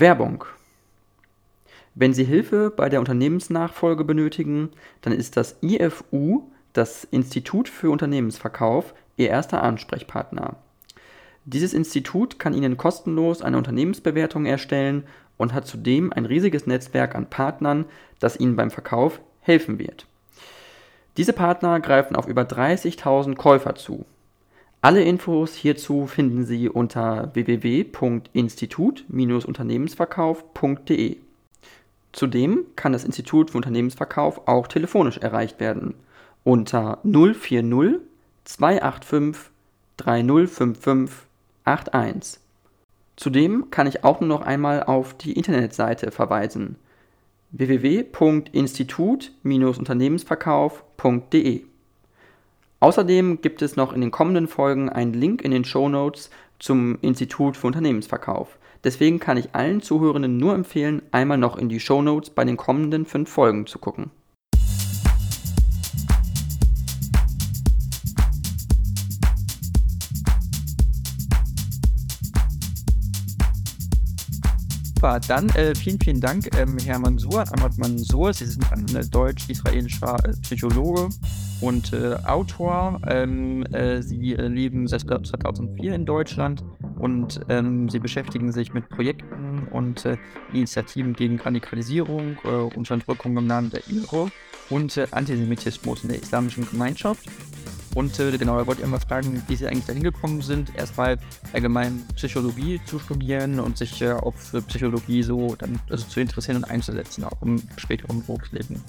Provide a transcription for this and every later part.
Werbung. Wenn Sie Hilfe bei der Unternehmensnachfolge benötigen, dann ist das IFU, das Institut für Unternehmensverkauf, Ihr erster Ansprechpartner. Dieses Institut kann Ihnen kostenlos eine Unternehmensbewertung erstellen und hat zudem ein riesiges Netzwerk an Partnern, das Ihnen beim Verkauf helfen wird. Diese Partner greifen auf über 30.000 Käufer zu. Alle Infos hierzu finden Sie unter www.institut-unternehmensverkauf.de. Zudem kann das Institut für Unternehmensverkauf auch telefonisch erreicht werden unter 040 285 3055 81. Zudem kann ich auch nur noch einmal auf die Internetseite verweisen www.institut-unternehmensverkauf.de. Außerdem gibt es noch in den kommenden Folgen einen Link in den Show Notes zum Institut für Unternehmensverkauf. Deswegen kann ich allen Zuhörenden nur empfehlen, einmal noch in die Show Notes bei den kommenden fünf Folgen zu gucken. Super, dann äh, vielen, vielen Dank, ähm, Herr Mansour, Ahmad Mansour. Sie sind ein äh, deutsch-israelischer äh, Psychologe und äh, Autor. Ähm, äh, Sie äh, leben seit 2004 in Deutschland und ähm, Sie beschäftigen sich mit Projekten und Initiativen gegen Radikalisierung, Unterdrückung im Namen der IRO und Antisemitismus in der islamischen Gemeinschaft. Und äh, genau, er wollte immer fragen, wie sie eigentlich dahin gekommen sind, erstmal allgemein Psychologie zu studieren und sich äh, auf Psychologie so dann also zu interessieren und einzusetzen, auch im späteren Berufsleben.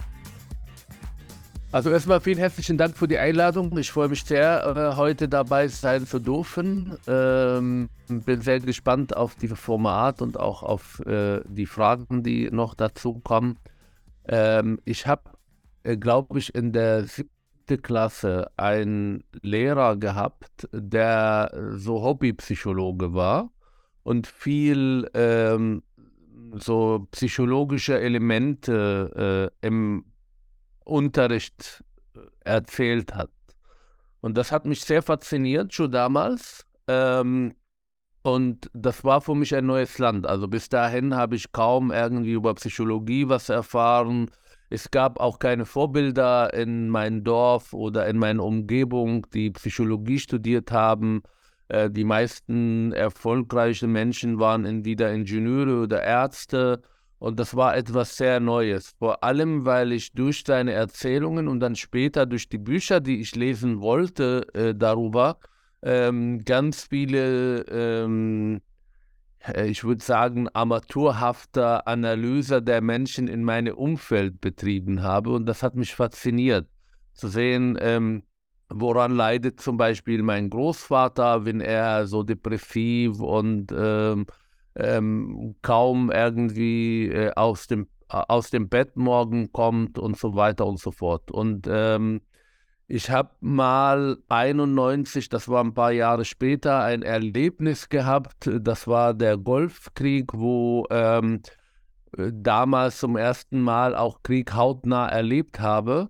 Also erstmal vielen herzlichen Dank für die Einladung. Ich freue mich sehr, äh, heute dabei sein zu dürfen. Ähm, bin sehr gespannt auf dieses Format und auch auf äh, die Fragen, die noch dazu kommen. Ähm, ich habe, äh, glaube ich, in der siebten Klasse einen Lehrer gehabt, der so Hobbypsychologe war und viel ähm, so psychologische Elemente äh, im Unterricht äh, erzählt hat. Und das hat mich sehr fasziniert, schon damals. Ähm, und das war für mich ein neues Land. Also bis dahin habe ich kaum irgendwie über Psychologie was erfahren es gab auch keine Vorbilder in meinem Dorf oder in meiner Umgebung, die Psychologie studiert haben. Äh, die meisten erfolgreichen Menschen waren entweder Ingenieure oder Ärzte. Und das war etwas sehr Neues. Vor allem, weil ich durch seine Erzählungen und dann später durch die Bücher, die ich lesen wollte äh, darüber, ähm, ganz viele ähm, äh, ich würde sagen, amateurhafter Analyse der Menschen in meinem Umfeld betrieben habe. Und das hat mich fasziniert, zu sehen, ähm, woran leidet zum Beispiel mein Großvater, wenn er so depressiv und ähm, kaum irgendwie äh, aus, dem, aus dem Bett morgen kommt und so weiter und so fort. Und ähm, ich habe mal 91, das war ein paar Jahre später, ein Erlebnis gehabt. Das war der Golfkrieg, wo ähm, damals zum ersten Mal auch Krieg hautnah erlebt habe.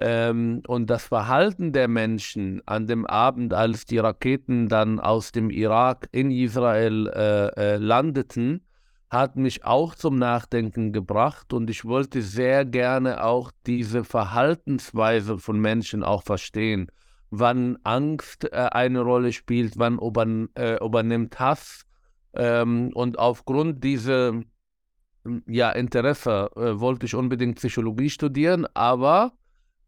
Ähm, und das Verhalten der Menschen an dem Abend, als die Raketen dann aus dem Irak in Israel äh, äh, landeten, hat mich auch zum Nachdenken gebracht und ich wollte sehr gerne auch diese Verhaltensweise von Menschen auch verstehen. Wann Angst äh, eine Rolle spielt, wann über, äh, übernimmt Hass. Ähm, und aufgrund dieser ja, Interesse äh, wollte ich unbedingt Psychologie studieren, aber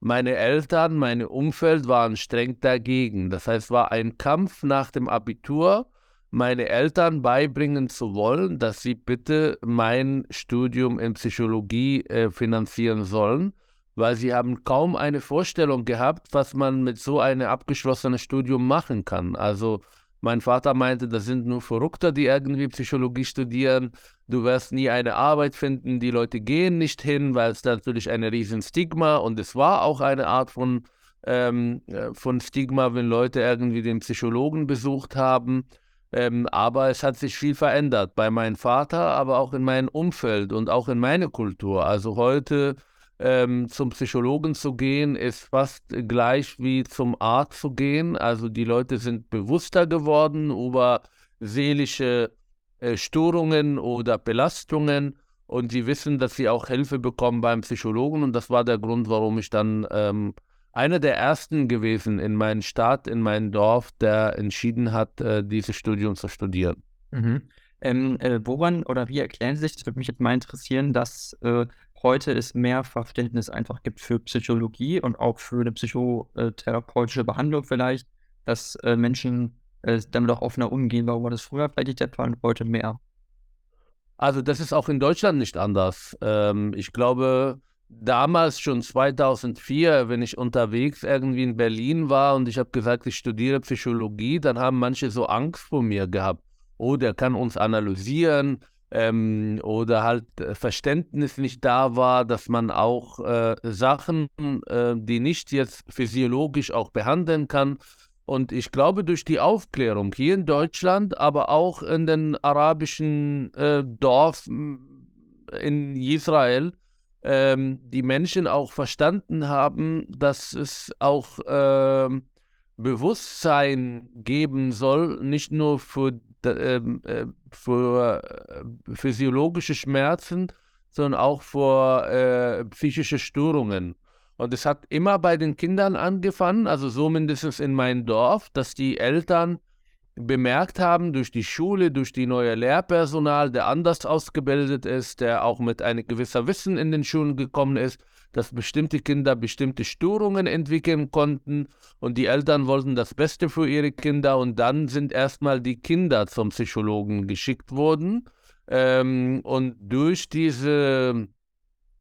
meine Eltern, mein Umfeld waren streng dagegen. Das heißt, es war ein Kampf nach dem Abitur meine Eltern beibringen zu wollen, dass sie bitte mein Studium in Psychologie äh, finanzieren sollen, weil sie haben kaum eine Vorstellung gehabt, was man mit so einem abgeschlossenen Studium machen kann. Also mein Vater meinte, das sind nur Verrückte, die irgendwie Psychologie studieren. Du wirst nie eine Arbeit finden. Die Leute gehen nicht hin, weil es natürlich ein riesen Stigma und es war auch eine Art von, ähm, äh, von Stigma, wenn Leute irgendwie den Psychologen besucht haben. Ähm, aber es hat sich viel verändert bei meinem Vater, aber auch in meinem Umfeld und auch in meiner Kultur. Also heute ähm, zum Psychologen zu gehen, ist fast gleich wie zum Arzt zu gehen. Also die Leute sind bewusster geworden über seelische äh, Störungen oder Belastungen und sie wissen, dass sie auch Hilfe bekommen beim Psychologen und das war der Grund, warum ich dann ähm, einer der ersten gewesen in meinem Stadt, in meinem Dorf, der entschieden hat, äh, dieses Studium zu studieren. Mhm. Ähm, äh, woran oder wie erklären Sie sich, das würde mich jetzt mal interessieren, dass äh, heute es mehr Verständnis einfach gibt für Psychologie und auch für eine psychotherapeutische Behandlung vielleicht, dass äh, Menschen äh, damit auch offener umgehen. Warum war das früher vielleicht nicht der Fall und heute mehr? Also das ist auch in Deutschland nicht anders. Ähm, ich glaube, damals schon 2004, wenn ich unterwegs irgendwie in Berlin war und ich habe gesagt, ich studiere Psychologie, dann haben manche so Angst vor mir gehabt. Oh, der kann uns analysieren ähm, oder halt äh, Verständnis nicht da war, dass man auch äh, Sachen, äh, die nicht jetzt physiologisch auch behandeln kann. Und ich glaube, durch die Aufklärung hier in Deutschland, aber auch in den arabischen äh, Dorf in Israel, ähm, die Menschen auch verstanden haben, dass es auch äh, Bewusstsein geben soll, nicht nur für, ähm, äh, für äh, physiologische Schmerzen, sondern auch für äh, psychische Störungen. Und es hat immer bei den Kindern angefangen, also so mindestens in meinem Dorf, dass die Eltern bemerkt haben durch die Schule, durch die neue Lehrpersonal, der anders ausgebildet ist, der auch mit einem gewissen Wissen in den Schulen gekommen ist, dass bestimmte Kinder bestimmte Störungen entwickeln konnten und die Eltern wollten das Beste für ihre Kinder und dann sind erstmal die Kinder zum Psychologen geschickt worden ähm, und durch diese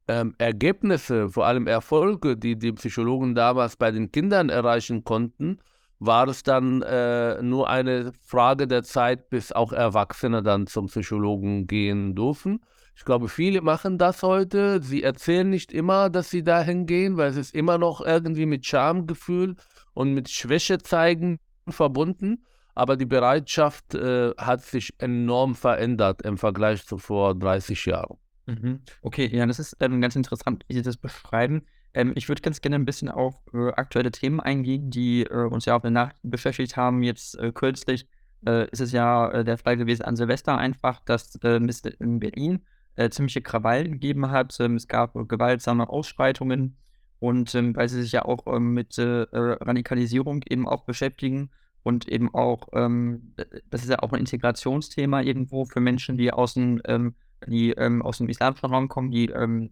ähm, Ergebnisse, vor allem Erfolge, die die Psychologen damals bei den Kindern erreichen konnten, war es dann äh, nur eine Frage der Zeit, bis auch Erwachsene dann zum Psychologen gehen dürfen. Ich glaube, viele machen das heute. Sie erzählen nicht immer, dass sie dahin gehen, weil es ist immer noch irgendwie mit Schamgefühl und mit Schwäche zeigen verbunden. Aber die Bereitschaft äh, hat sich enorm verändert im Vergleich zu vor 30 Jahren. Mhm. Okay, ja, das ist ähm, ganz interessant, wie Sie das beschreiben. Ähm, ich würde ganz gerne ein bisschen auf äh, aktuelle Themen eingehen, die äh, uns ja auf den Nachrichten beschäftigt haben. Jetzt äh, kürzlich äh, ist es ja äh, der Fall gewesen an Silvester einfach, dass in Berlin ziemliche Krawall gegeben hat. Ähm, es gab gewaltsame Ausschreitungen und ähm, weil sie sich ja auch ähm, mit Radikalisierung eben auch beschäftigen und eben auch, ähm, das ist ja auch ein Integrationsthema irgendwo für Menschen, die aus dem, die aus dem islamischen Raum kommen, die ähm,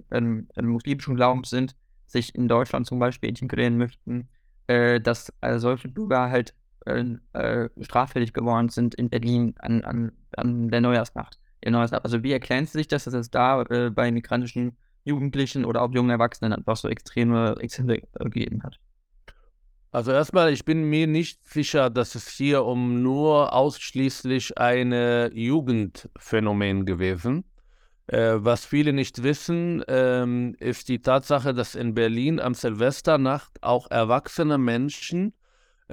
muslimischen Glaubens sind, sich in Deutschland zum Beispiel integrieren möchten, äh, dass äh, solche Bürger halt äh, äh, straffällig geworden sind in Berlin an, an, an der Neujahrsnacht. Neujahrsnacht. Also wie erklären Sie sich das, dass es da äh, bei migrantischen Jugendlichen oder auch jungen Erwachsenen einfach so extreme Exzesse gegeben hat? Also erstmal, ich bin mir nicht sicher, dass es hier um nur ausschließlich ein Jugendphänomen gewesen äh, was viele nicht wissen, ähm, ist die Tatsache, dass in Berlin am Silvesternacht auch erwachsene Menschen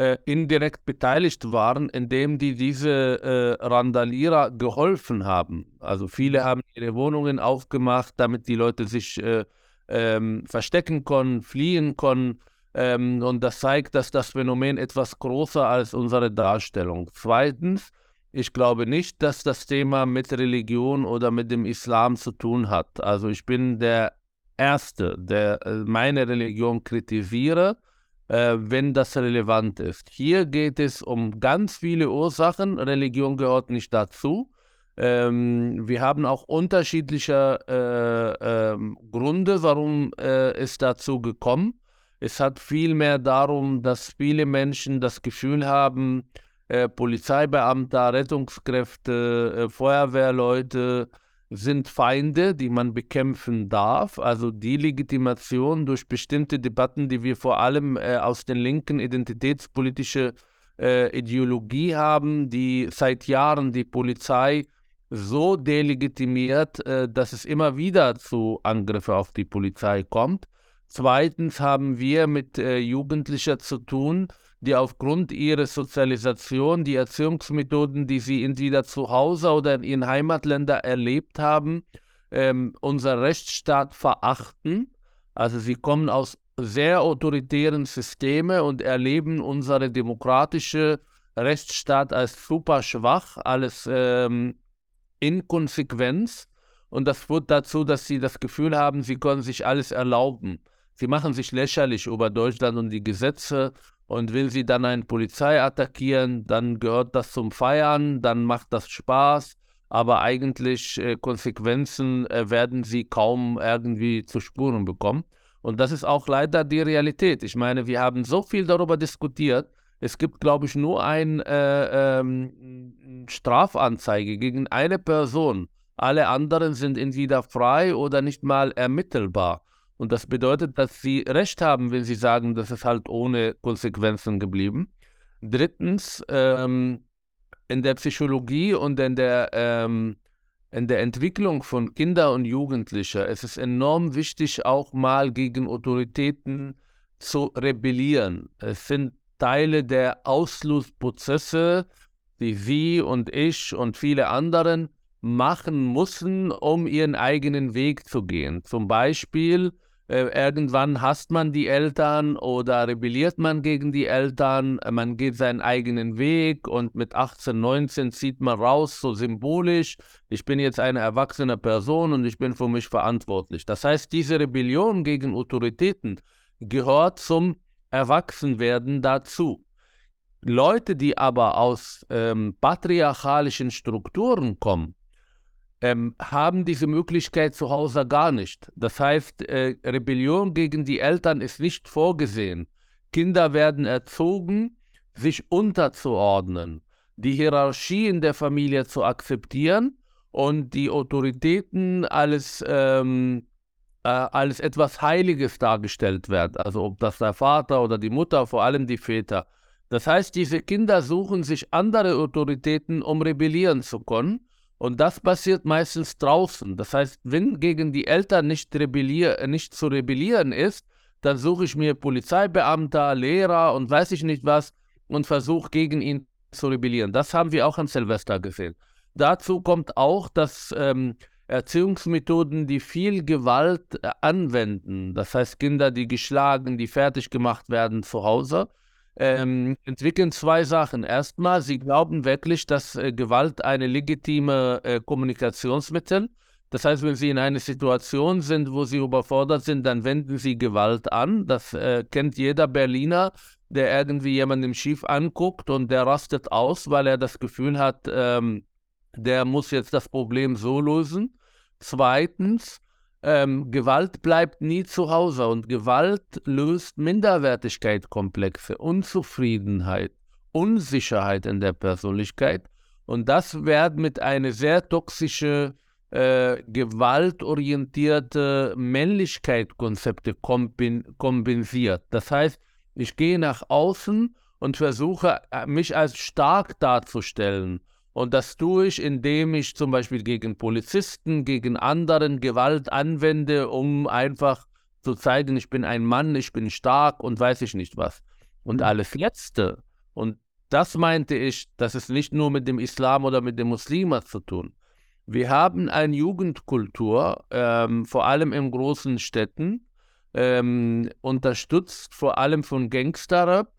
äh, indirekt beteiligt waren, indem die diese äh, Randalierer geholfen haben. Also viele haben ihre Wohnungen aufgemacht, damit die Leute sich äh, ähm, verstecken konnten, fliehen konnten. Ähm, und das zeigt, dass das Phänomen etwas größer als unsere Darstellung. Zweitens, ich glaube nicht, dass das Thema mit Religion oder mit dem Islam zu tun hat. Also ich bin der Erste, der äh, meine Religion kritisiere, äh, wenn das relevant ist. Hier geht es um ganz viele Ursachen. Religion gehört nicht dazu. Ähm, wir haben auch unterschiedliche äh, äh, Gründe, warum äh, es dazu gekommen. Es hat vielmehr darum, dass viele Menschen das Gefühl haben, äh, Polizeibeamter, Rettungskräfte, äh, Feuerwehrleute sind Feinde, die man bekämpfen darf. Also die Legitimation durch bestimmte Debatten, die wir vor allem äh, aus den linken identitätspolitische äh, Ideologie haben, die seit Jahren die Polizei so delegitimiert, äh, dass es immer wieder zu Angriffen auf die Polizei kommt. Zweitens haben wir mit äh, Jugendlichen zu tun, die aufgrund ihrer Sozialisation, die Erziehungsmethoden, die sie entweder zu Hause oder in ihren Heimatländern erlebt haben, ähm, unser Rechtsstaat verachten. Also sie kommen aus sehr autoritären Systemen und erleben unsere demokratische Rechtsstaat als super schwach, als ähm, Inkonsequenz und das führt dazu, dass sie das Gefühl haben, sie können sich alles erlauben. Sie machen sich lächerlich über Deutschland und die Gesetze und will sie dann eine Polizei attackieren, dann gehört das zum Feiern, dann macht das Spaß, aber eigentlich äh, Konsequenzen äh, werden sie kaum irgendwie zu spüren bekommen. Und das ist auch leider die Realität. Ich meine, wir haben so viel darüber diskutiert. Es gibt, glaube ich, nur eine äh, ähm, Strafanzeige gegen eine Person. Alle anderen sind entweder frei oder nicht mal ermittelbar. Und das bedeutet, dass sie recht haben, wenn sie sagen, das ist halt ohne Konsequenzen geblieben. Drittens, ähm, in der Psychologie und in der, ähm, in der Entwicklung von Kindern und Jugendlichen ist es enorm wichtig, auch mal gegen Autoritäten zu rebellieren. Es sind Teile der Ausschlussprozesse, die Sie und ich und viele anderen machen müssen, um ihren eigenen Weg zu gehen. Zum Beispiel irgendwann hasst man die Eltern oder rebelliert man gegen die Eltern, man geht seinen eigenen Weg und mit 18, 19 zieht man raus, so symbolisch, ich bin jetzt eine erwachsene Person und ich bin für mich verantwortlich. Das heißt, diese Rebellion gegen Autoritäten gehört zum Erwachsenwerden dazu. Leute, die aber aus ähm, patriarchalischen Strukturen kommen, ähm, haben diese Möglichkeit zu Hause gar nicht. Das heißt, äh, Rebellion gegen die Eltern ist nicht vorgesehen. Kinder werden erzogen, sich unterzuordnen, die Hierarchie in der Familie zu akzeptieren und die Autoritäten als, ähm, äh, als etwas Heiliges dargestellt werden. Also ob das der Vater oder die Mutter, vor allem die Väter. Das heißt, diese Kinder suchen sich andere Autoritäten, um rebellieren zu können. Und das passiert meistens draußen. Das heißt, wenn gegen die Eltern nicht, rebellier nicht zu rebellieren ist, dann suche ich mir Polizeibeamter, Lehrer und weiß ich nicht was und versuche gegen ihn zu rebellieren. Das haben wir auch an Silvester gesehen. Dazu kommt auch, dass ähm, Erziehungsmethoden, die viel Gewalt äh, anwenden, das heißt Kinder, die geschlagen, die fertig gemacht werden zu Hause, ähm, entwickeln zwei Sachen. Erstmal, sie glauben wirklich, dass äh, Gewalt eine legitime äh, Kommunikationsmittel. Das heißt, wenn sie in einer Situation sind, wo sie überfordert sind, dann wenden sie Gewalt an. Das äh, kennt jeder Berliner, der irgendwie jemanden schief anguckt und der rastet aus, weil er das Gefühl hat, ähm, der muss jetzt das Problem so lösen. Zweitens, ähm, Gewalt bleibt nie zu Hause und Gewalt löst Minderwertigkeitskomplexe, Unzufriedenheit, Unsicherheit in der Persönlichkeit. Und das wird mit einer sehr toxischen, äh, gewaltorientierte Männlichkeitskonzepte kompensiert. Das heißt, ich gehe nach außen und versuche, äh, mich als stark darzustellen und das tue ich, indem ich zum Beispiel gegen Polizisten, gegen anderen Gewalt anwende, um einfach zu zeigen, ich bin ein Mann, ich bin stark und weiß ich nicht was. Und mhm. alles Letzte, und das meinte ich, das ist nicht nur mit dem Islam oder mit den Muslimen zu tun. Wir haben eine Jugendkultur, ähm, vor allem in großen Städten, ähm, unterstützt vor allem von Gangsterrap,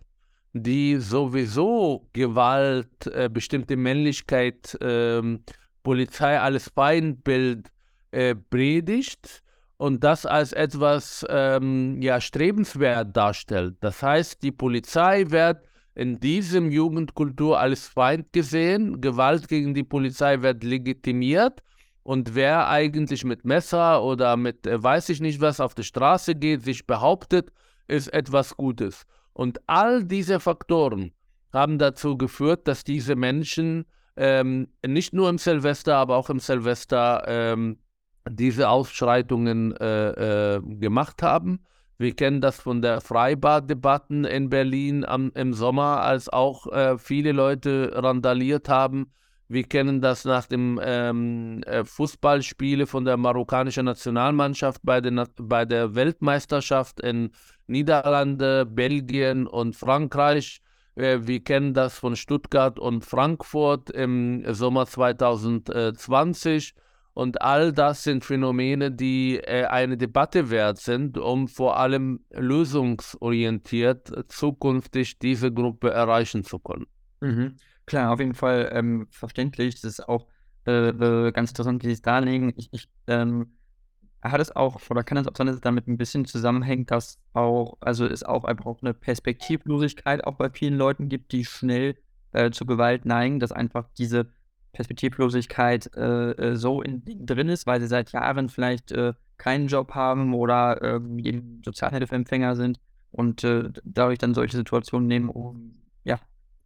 die sowieso Gewalt, äh, bestimmte Männlichkeit, äh, Polizei als Feindbild äh, predigt und das als etwas ähm, ja, strebenswert darstellt. Das heißt, die Polizei wird in diesem Jugendkultur als Feind gesehen, Gewalt gegen die Polizei wird legitimiert und wer eigentlich mit Messer oder mit äh, weiß ich nicht was auf die Straße geht, sich behauptet, ist etwas Gutes. Und all diese Faktoren haben dazu geführt, dass diese Menschen ähm, nicht nur im Silvester, aber auch im Silvester ähm, diese Ausschreitungen äh, äh, gemacht haben. Wir kennen das von der Freibad-Debatten in Berlin am, im Sommer, als auch äh, viele Leute randaliert haben. Wir kennen das nach dem ähm, äh, Fußballspiele von der marokkanischen Nationalmannschaft bei, den, bei der Weltmeisterschaft in Niederlande, Belgien und Frankreich. Äh, wir kennen das von Stuttgart und Frankfurt im Sommer 2020. Und all das sind Phänomene, die äh, eine Debatte wert sind, um vor allem lösungsorientiert zukünftig diese Gruppe erreichen zu können. Mhm. Klar, auf jeden Fall ähm, verständlich. Das ist auch äh, ganz interessant, wie Sie es darlegen. Ich, ich ähm, hat es auch, oder kann es auch sein, dass es damit ein bisschen zusammenhängt, dass auch, also es auch einfach auch eine Perspektivlosigkeit auch bei vielen Leuten gibt, die schnell äh, zu Gewalt neigen, dass einfach diese Perspektivlosigkeit äh, äh so in, drin ist, weil sie seit Jahren vielleicht äh, keinen Job haben oder äh, Sozialhilfeempfänger sind und äh, dadurch dann solche Situationen nehmen, um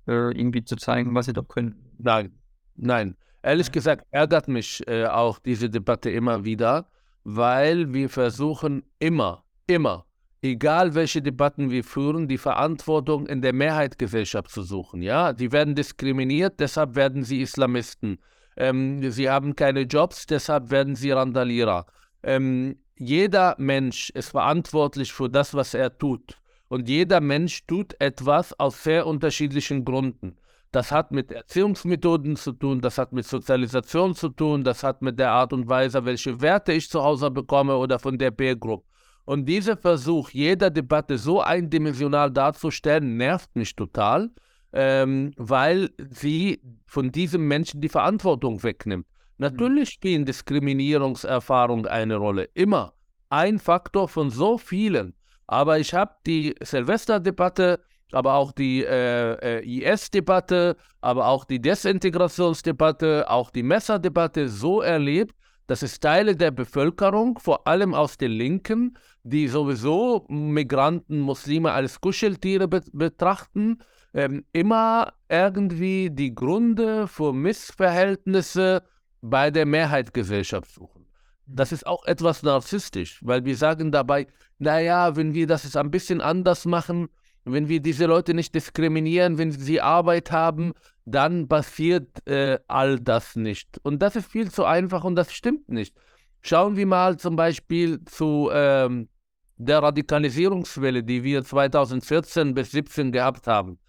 ja, irgendwie zu zeigen, was sie doch können. Nein, nein. Ehrlich gesagt ärgert mich auch diese Debatte immer wieder weil wir versuchen immer, immer, egal welche Debatten wir führen, die Verantwortung in der Mehrheitsgesellschaft zu suchen. Ja, die werden diskriminiert, deshalb werden sie Islamisten. Ähm, sie haben keine Jobs, deshalb werden sie Randalierer. Ähm, jeder Mensch ist verantwortlich für das, was er tut. Und jeder Mensch tut etwas aus sehr unterschiedlichen Gründen. Das hat mit Erziehungsmethoden zu tun, das hat mit Sozialisation zu tun, das hat mit der Art und Weise, welche Werte ich zu Hause bekomme oder von der Peer-Group. Und dieser Versuch, jeder Debatte so eindimensional darzustellen, nervt mich total, ähm, weil sie von diesem Menschen die Verantwortung wegnimmt. Natürlich spielen Diskriminierungserfahrungen eine Rolle, immer. Ein Faktor von so vielen. Aber ich habe die Silvesterdebatte aber auch die äh, äh, IS-Debatte, aber auch die Desintegrationsdebatte, auch die Messerdebatte so erlebt, dass es Teile der Bevölkerung, vor allem aus der Linken, die sowieso Migranten, Muslime als Kuscheltiere be betrachten, ähm, immer irgendwie die Gründe für Missverhältnisse bei der Mehrheitsgesellschaft suchen. Das ist auch etwas narzisstisch, weil wir sagen dabei, naja, wenn wir das ein bisschen anders machen, wenn wir diese Leute nicht diskriminieren, wenn sie Arbeit haben, dann passiert äh, all das nicht. Und das ist viel zu einfach und das stimmt nicht. Schauen wir mal zum Beispiel zu ähm, der Radikalisierungswelle, die wir 2014 bis 2017 gehabt haben.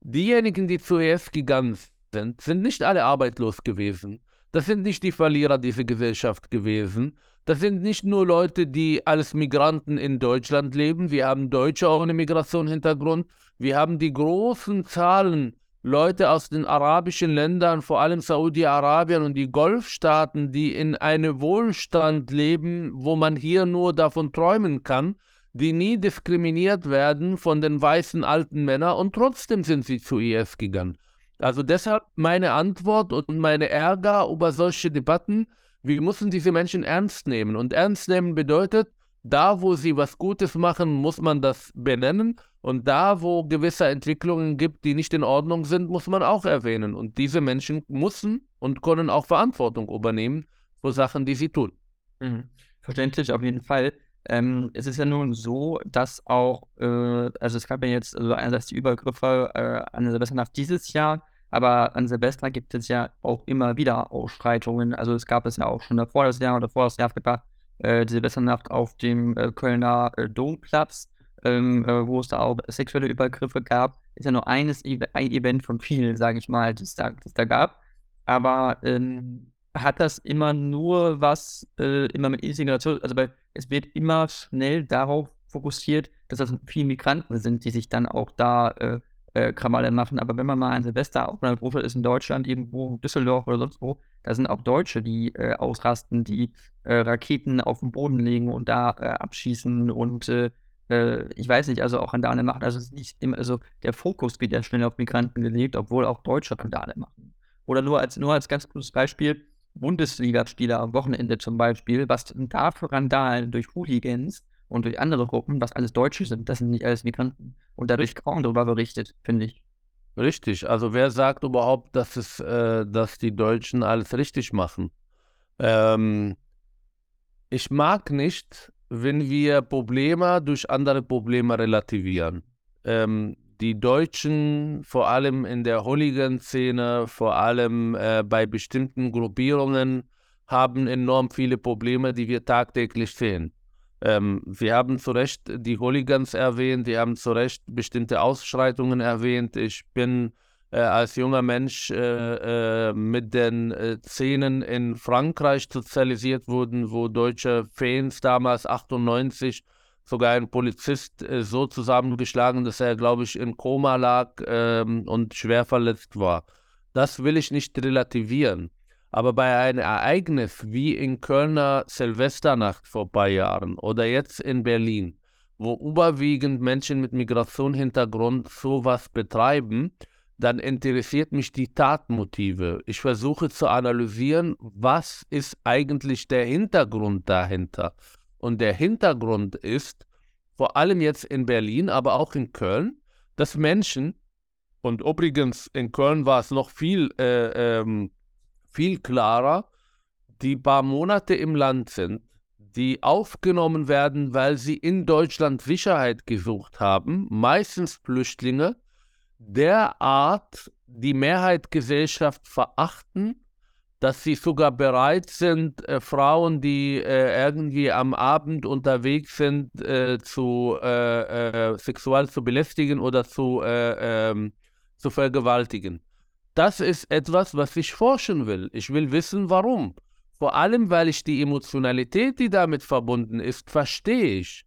Diejenigen, die zu ES gegangen sind, sind nicht alle arbeitslos gewesen. Das sind nicht die Verlierer dieser Gesellschaft gewesen, das sind nicht nur Leute, die als Migranten in Deutschland leben. Wir haben Deutsche auch ohne Migrationshintergrund. Wir haben die großen Zahlen Leute aus den arabischen Ländern, vor allem Saudi-Arabien und die Golfstaaten, die in einem Wohlstand leben, wo man hier nur davon träumen kann, die nie diskriminiert werden von den weißen alten Männern und trotzdem sind sie zu IS gegangen. Also deshalb meine Antwort und meine Ärger über solche Debatten, wir müssen diese Menschen ernst nehmen. Und ernst nehmen bedeutet, da wo sie was Gutes machen, muss man das benennen. Und da, wo gewisse Entwicklungen gibt, die nicht in Ordnung sind, muss man auch erwähnen. Und diese Menschen müssen und können auch Verantwortung übernehmen für Sachen, die sie tun. Mhm. Verständlich auf jeden Fall. Ähm, es ist ja nun so, dass auch, äh, also es gab ja jetzt also einerseits die Übergriffe äh, an Silvesternacht dieses Jahr, aber an Silvester gibt es ja auch immer wieder Ausschreitungen. Also es gab es ja auch schon davor das Jahr oder vor das Jahr etwa äh, die Silvesternacht auf dem äh, Kölner äh, Domplatz, ähm, äh, wo es da auch sexuelle Übergriffe gab. Ist ja nur eines ein Event von vielen, sage ich mal, das da, das da gab. Aber ähm, hat das immer nur was, äh, immer mit Integration, also weil es wird immer schnell darauf fokussiert, dass das viele Migranten sind, die sich dann auch da äh, äh, Krawalle machen. Aber wenn man mal ein Silvester auf einer Gruppe ist in Deutschland, irgendwo Düsseldorf oder sonst wo, da sind auch Deutsche, die äh, ausrasten, die äh, Raketen auf den Boden legen und da äh, abschießen und äh, äh, ich weiß nicht, also auch Randale machen. Also immer, also der Fokus wird ja schnell auf Migranten gelegt, obwohl auch Deutsche Randale machen. Oder nur als, nur als ganz gutes Beispiel, Bundesligaspieler am Wochenende zum Beispiel, was da für Randalen durch Hooligans und durch andere Gruppen, was alles Deutsche sind, das sind nicht alles Migranten. Und dadurch kaum darüber berichtet, finde ich. Richtig. Also wer sagt überhaupt, dass es, äh, dass die Deutschen alles richtig machen? Ähm, ich mag nicht, wenn wir Probleme durch andere Probleme relativieren. Ähm, die Deutschen, vor allem in der Hooligan-Szene, vor allem äh, bei bestimmten Gruppierungen, haben enorm viele Probleme, die wir tagtäglich sehen. Ähm, wir haben zu Recht die Hooligans erwähnt, wir haben zu Recht bestimmte Ausschreitungen erwähnt. Ich bin äh, als junger Mensch äh, äh, mit den äh, Szenen in Frankreich sozialisiert worden, wo deutsche Fans damals 98 sogar ein Polizist äh, so zusammengeschlagen, dass er, glaube ich, in Koma lag ähm, und schwer verletzt war. Das will ich nicht relativieren. Aber bei einem Ereignis wie in Kölner Silvesternacht vor ein paar Jahren oder jetzt in Berlin, wo überwiegend Menschen mit Migrationshintergrund sowas betreiben, dann interessiert mich die Tatmotive. Ich versuche zu analysieren, was ist eigentlich der Hintergrund dahinter. Und der Hintergrund ist, vor allem jetzt in Berlin, aber auch in Köln, dass Menschen, und übrigens in Köln war es noch viel, äh, ähm, viel klarer, die paar Monate im Land sind, die aufgenommen werden, weil sie in Deutschland Sicherheit gesucht haben, meistens Flüchtlinge, derart die Mehrheitsgesellschaft verachten, dass sie sogar bereit sind, äh, Frauen, die äh, irgendwie am Abend unterwegs sind, äh, zu äh, äh, sexuell zu belästigen oder zu, äh, ähm, zu vergewaltigen. Das ist etwas, was ich forschen will. Ich will wissen, warum. Vor allem, weil ich die Emotionalität, die damit verbunden ist, verstehe ich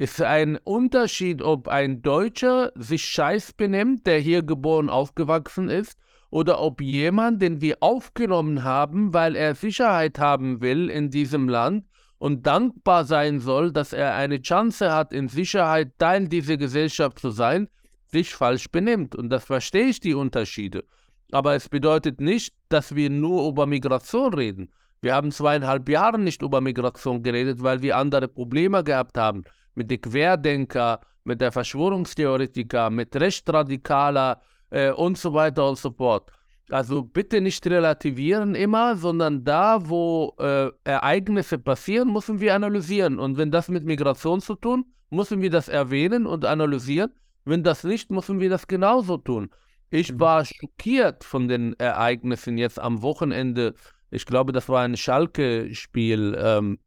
ist ein Unterschied, ob ein Deutscher sich scheiß benimmt, der hier geboren aufgewachsen ist, oder ob jemand, den wir aufgenommen haben, weil er Sicherheit haben will in diesem Land und dankbar sein soll, dass er eine Chance hat, in Sicherheit Teil dieser Gesellschaft zu sein, sich falsch benimmt. Und das verstehe ich die Unterschiede. Aber es bedeutet nicht, dass wir nur über Migration reden. Wir haben zweieinhalb Jahre nicht über Migration geredet, weil wir andere Probleme gehabt haben mit den Querdenker, mit der Verschwörungstheoretiker, mit Rechtsradikaler äh, und so weiter und so fort. Also bitte nicht relativieren immer, sondern da, wo äh, Ereignisse passieren, müssen wir analysieren. Und wenn das mit Migration zu tun, müssen wir das erwähnen und analysieren. Wenn das nicht, müssen wir das genauso tun. Ich mhm. war schockiert von den Ereignissen jetzt am Wochenende. Ich glaube, das war ein Schalke-Spiel ähm,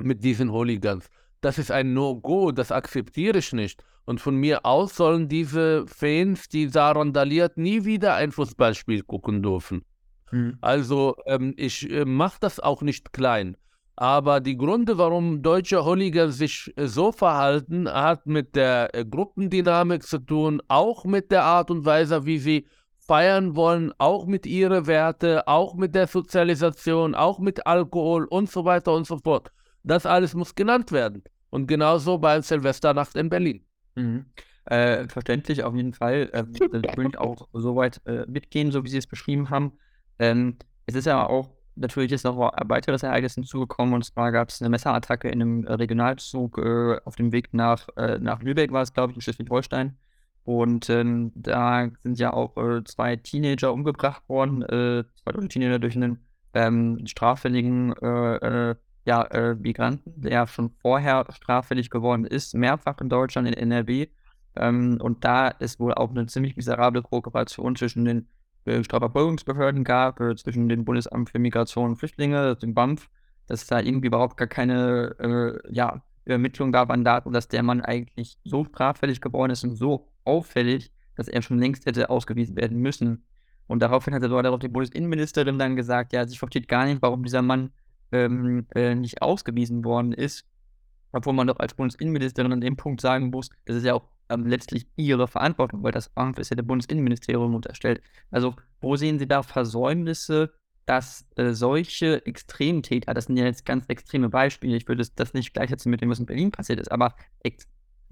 mit diesen Hooligans das ist ein No-Go, das akzeptiere ich nicht. Und von mir aus sollen diese Fans, die da randaliert, nie wieder ein Fußballspiel gucken dürfen. Mhm. Also ähm, ich äh, mache das auch nicht klein. Aber die Gründe, warum deutsche Hooligan sich äh, so verhalten, hat mit der äh, Gruppendynamik zu tun, auch mit der Art und Weise, wie sie feiern wollen, auch mit ihren Werten, auch mit der Sozialisation, auch mit Alkohol und so weiter und so fort. Das alles muss genannt werden. Und genauso bei Silvesternacht in Berlin. Mhm. Äh, verständlich auf jeden Fall. Äh, ich will auch soweit äh, mitgehen, so wie Sie es beschrieben haben. Ähm, es ist ja auch natürlich ist noch ein weiteres Ereignis hinzugekommen und zwar gab es eine Messerattacke in einem Regionalzug äh, auf dem Weg nach, äh, nach Lübeck, war es glaube ich, in Schleswig-Holstein. Und ähm, da sind ja auch äh, zwei Teenager umgebracht worden, zwei deutsche Teenager durch einen ähm, straffälligen ja, äh, Migranten, der schon vorher straffällig geworden ist, mehrfach in Deutschland, in NRW. Ähm, und da ist wohl auch eine ziemlich miserable Kooperation zwischen den äh, Strafverfolgungsbehörden gab, äh, zwischen dem Bundesamt für Migration und Flüchtlinge, dem BAMF, dass da irgendwie überhaupt gar keine äh, ja, Ermittlung gab an Daten, dass der Mann eigentlich so straffällig geworden ist und so auffällig, dass er schon längst hätte ausgewiesen werden müssen. Und daraufhin hat er dort die Bundesinnenministerin dann gesagt, ja, sie versteht gar nicht, warum dieser Mann ähm, äh, nicht ausgewiesen worden ist, obwohl man doch als Bundesinnenministerin an dem Punkt sagen muss, das ist ja auch ähm, letztlich ihre Verantwortung, weil das Amt ist ja der Bundesinnenministerium unterstellt. Also wo sehen Sie da Versäumnisse, dass äh, solche Extremtäter, das sind ja jetzt ganz extreme Beispiele, ich würde das nicht gleichsetzen mit dem, was in Berlin passiert ist, aber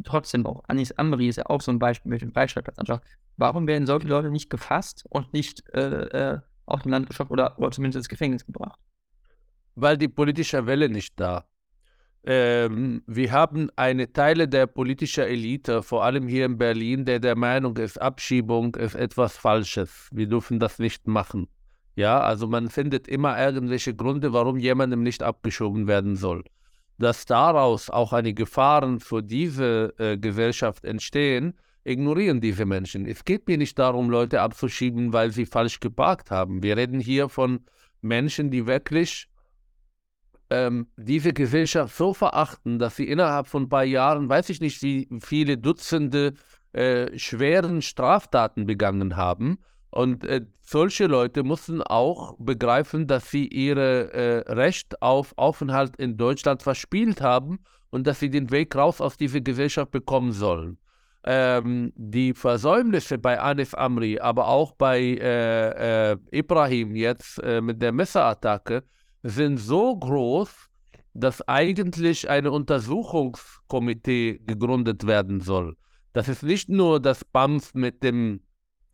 trotzdem auch Anis Amri ist ja auch so ein Beispiel mit dem Freistaatplatz anschaut. Warum werden solche Leute nicht gefasst und nicht äh, äh, aus dem Land geschockt oder, oder zumindest ins Gefängnis gebracht? Weil die politische Welle nicht da. Ähm, wir haben eine Teile der politischen Elite, vor allem hier in Berlin, der der Meinung ist, Abschiebung ist etwas Falsches. Wir dürfen das nicht machen. Ja, also man findet immer irgendwelche Gründe, warum jemandem nicht abgeschoben werden soll. Dass daraus auch eine Gefahren für diese äh, Gesellschaft entstehen, ignorieren diese Menschen. Es geht mir nicht darum, Leute abzuschieben, weil sie falsch geparkt haben. Wir reden hier von Menschen, die wirklich ähm, diese Gesellschaft so verachten, dass sie innerhalb von ein paar Jahren, weiß ich nicht, wie viele Dutzende äh, schweren Straftaten begangen haben. Und äh, solche Leute mussten auch begreifen, dass sie ihr äh, Recht auf Aufenthalt in Deutschland verspielt haben und dass sie den Weg raus aus dieser Gesellschaft bekommen sollen. ähm, die Versäumnisse bei Anis Amri, aber auch bei äh, äh, Ibrahim jetzt äh, mit der Messerattacke sind so groß, dass eigentlich eine Untersuchungskomitee gegründet werden soll. Das ist nicht nur, dass BAMF mit dem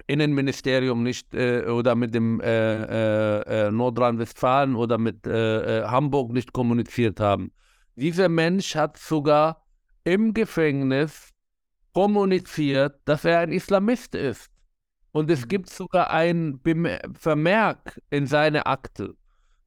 Innenministerium nicht äh, oder mit dem äh, äh, äh Nordrhein-Westfalen oder mit äh, äh, Hamburg nicht kommuniziert haben. Dieser Mensch hat sogar im Gefängnis kommuniziert, dass er ein Islamist ist. Und es mhm. gibt sogar ein Vermerk in seine Akte.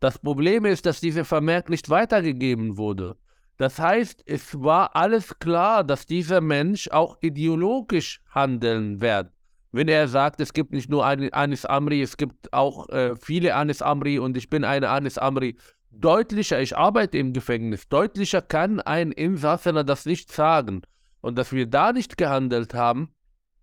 Das Problem ist, dass dieser Vermerk nicht weitergegeben wurde. Das heißt, es war alles klar, dass dieser Mensch auch ideologisch handeln wird. Wenn er sagt, es gibt nicht nur einen Anis Amri, es gibt auch äh, viele Anis Amri und ich bin eine Anis Amri. Deutlicher, ich arbeite im Gefängnis, deutlicher kann ein Insassener das nicht sagen. Und dass wir da nicht gehandelt haben,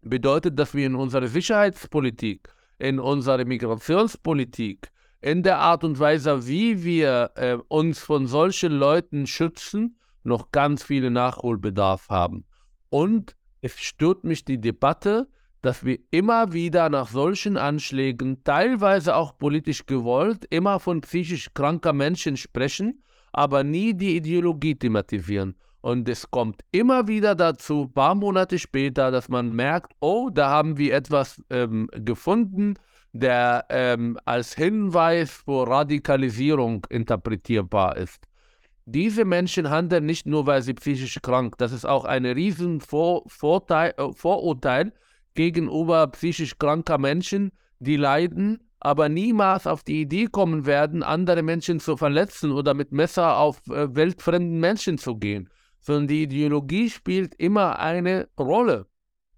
bedeutet, dass wir in unserer Sicherheitspolitik, in unserer Migrationspolitik, in der Art und Weise, wie wir äh, uns von solchen Leuten schützen, noch ganz viele Nachholbedarf haben. Und es stört mich die Debatte, dass wir immer wieder nach solchen Anschlägen, teilweise auch politisch gewollt, immer von psychisch kranker Menschen sprechen, aber nie die Ideologie thematisieren. Und es kommt immer wieder dazu, paar Monate später, dass man merkt, oh, da haben wir etwas ähm, gefunden, der ähm, als Hinweis für Radikalisierung interpretierbar ist. Diese Menschen handeln nicht nur, weil sie psychisch krank, das ist auch ein riesen Vor Vorteil, äh, Vorurteil gegenüber psychisch kranker Menschen, die leiden, aber niemals auf die Idee kommen werden, andere Menschen zu verletzen oder mit Messer auf äh, weltfremden Menschen zu gehen, sondern die Ideologie spielt immer eine Rolle.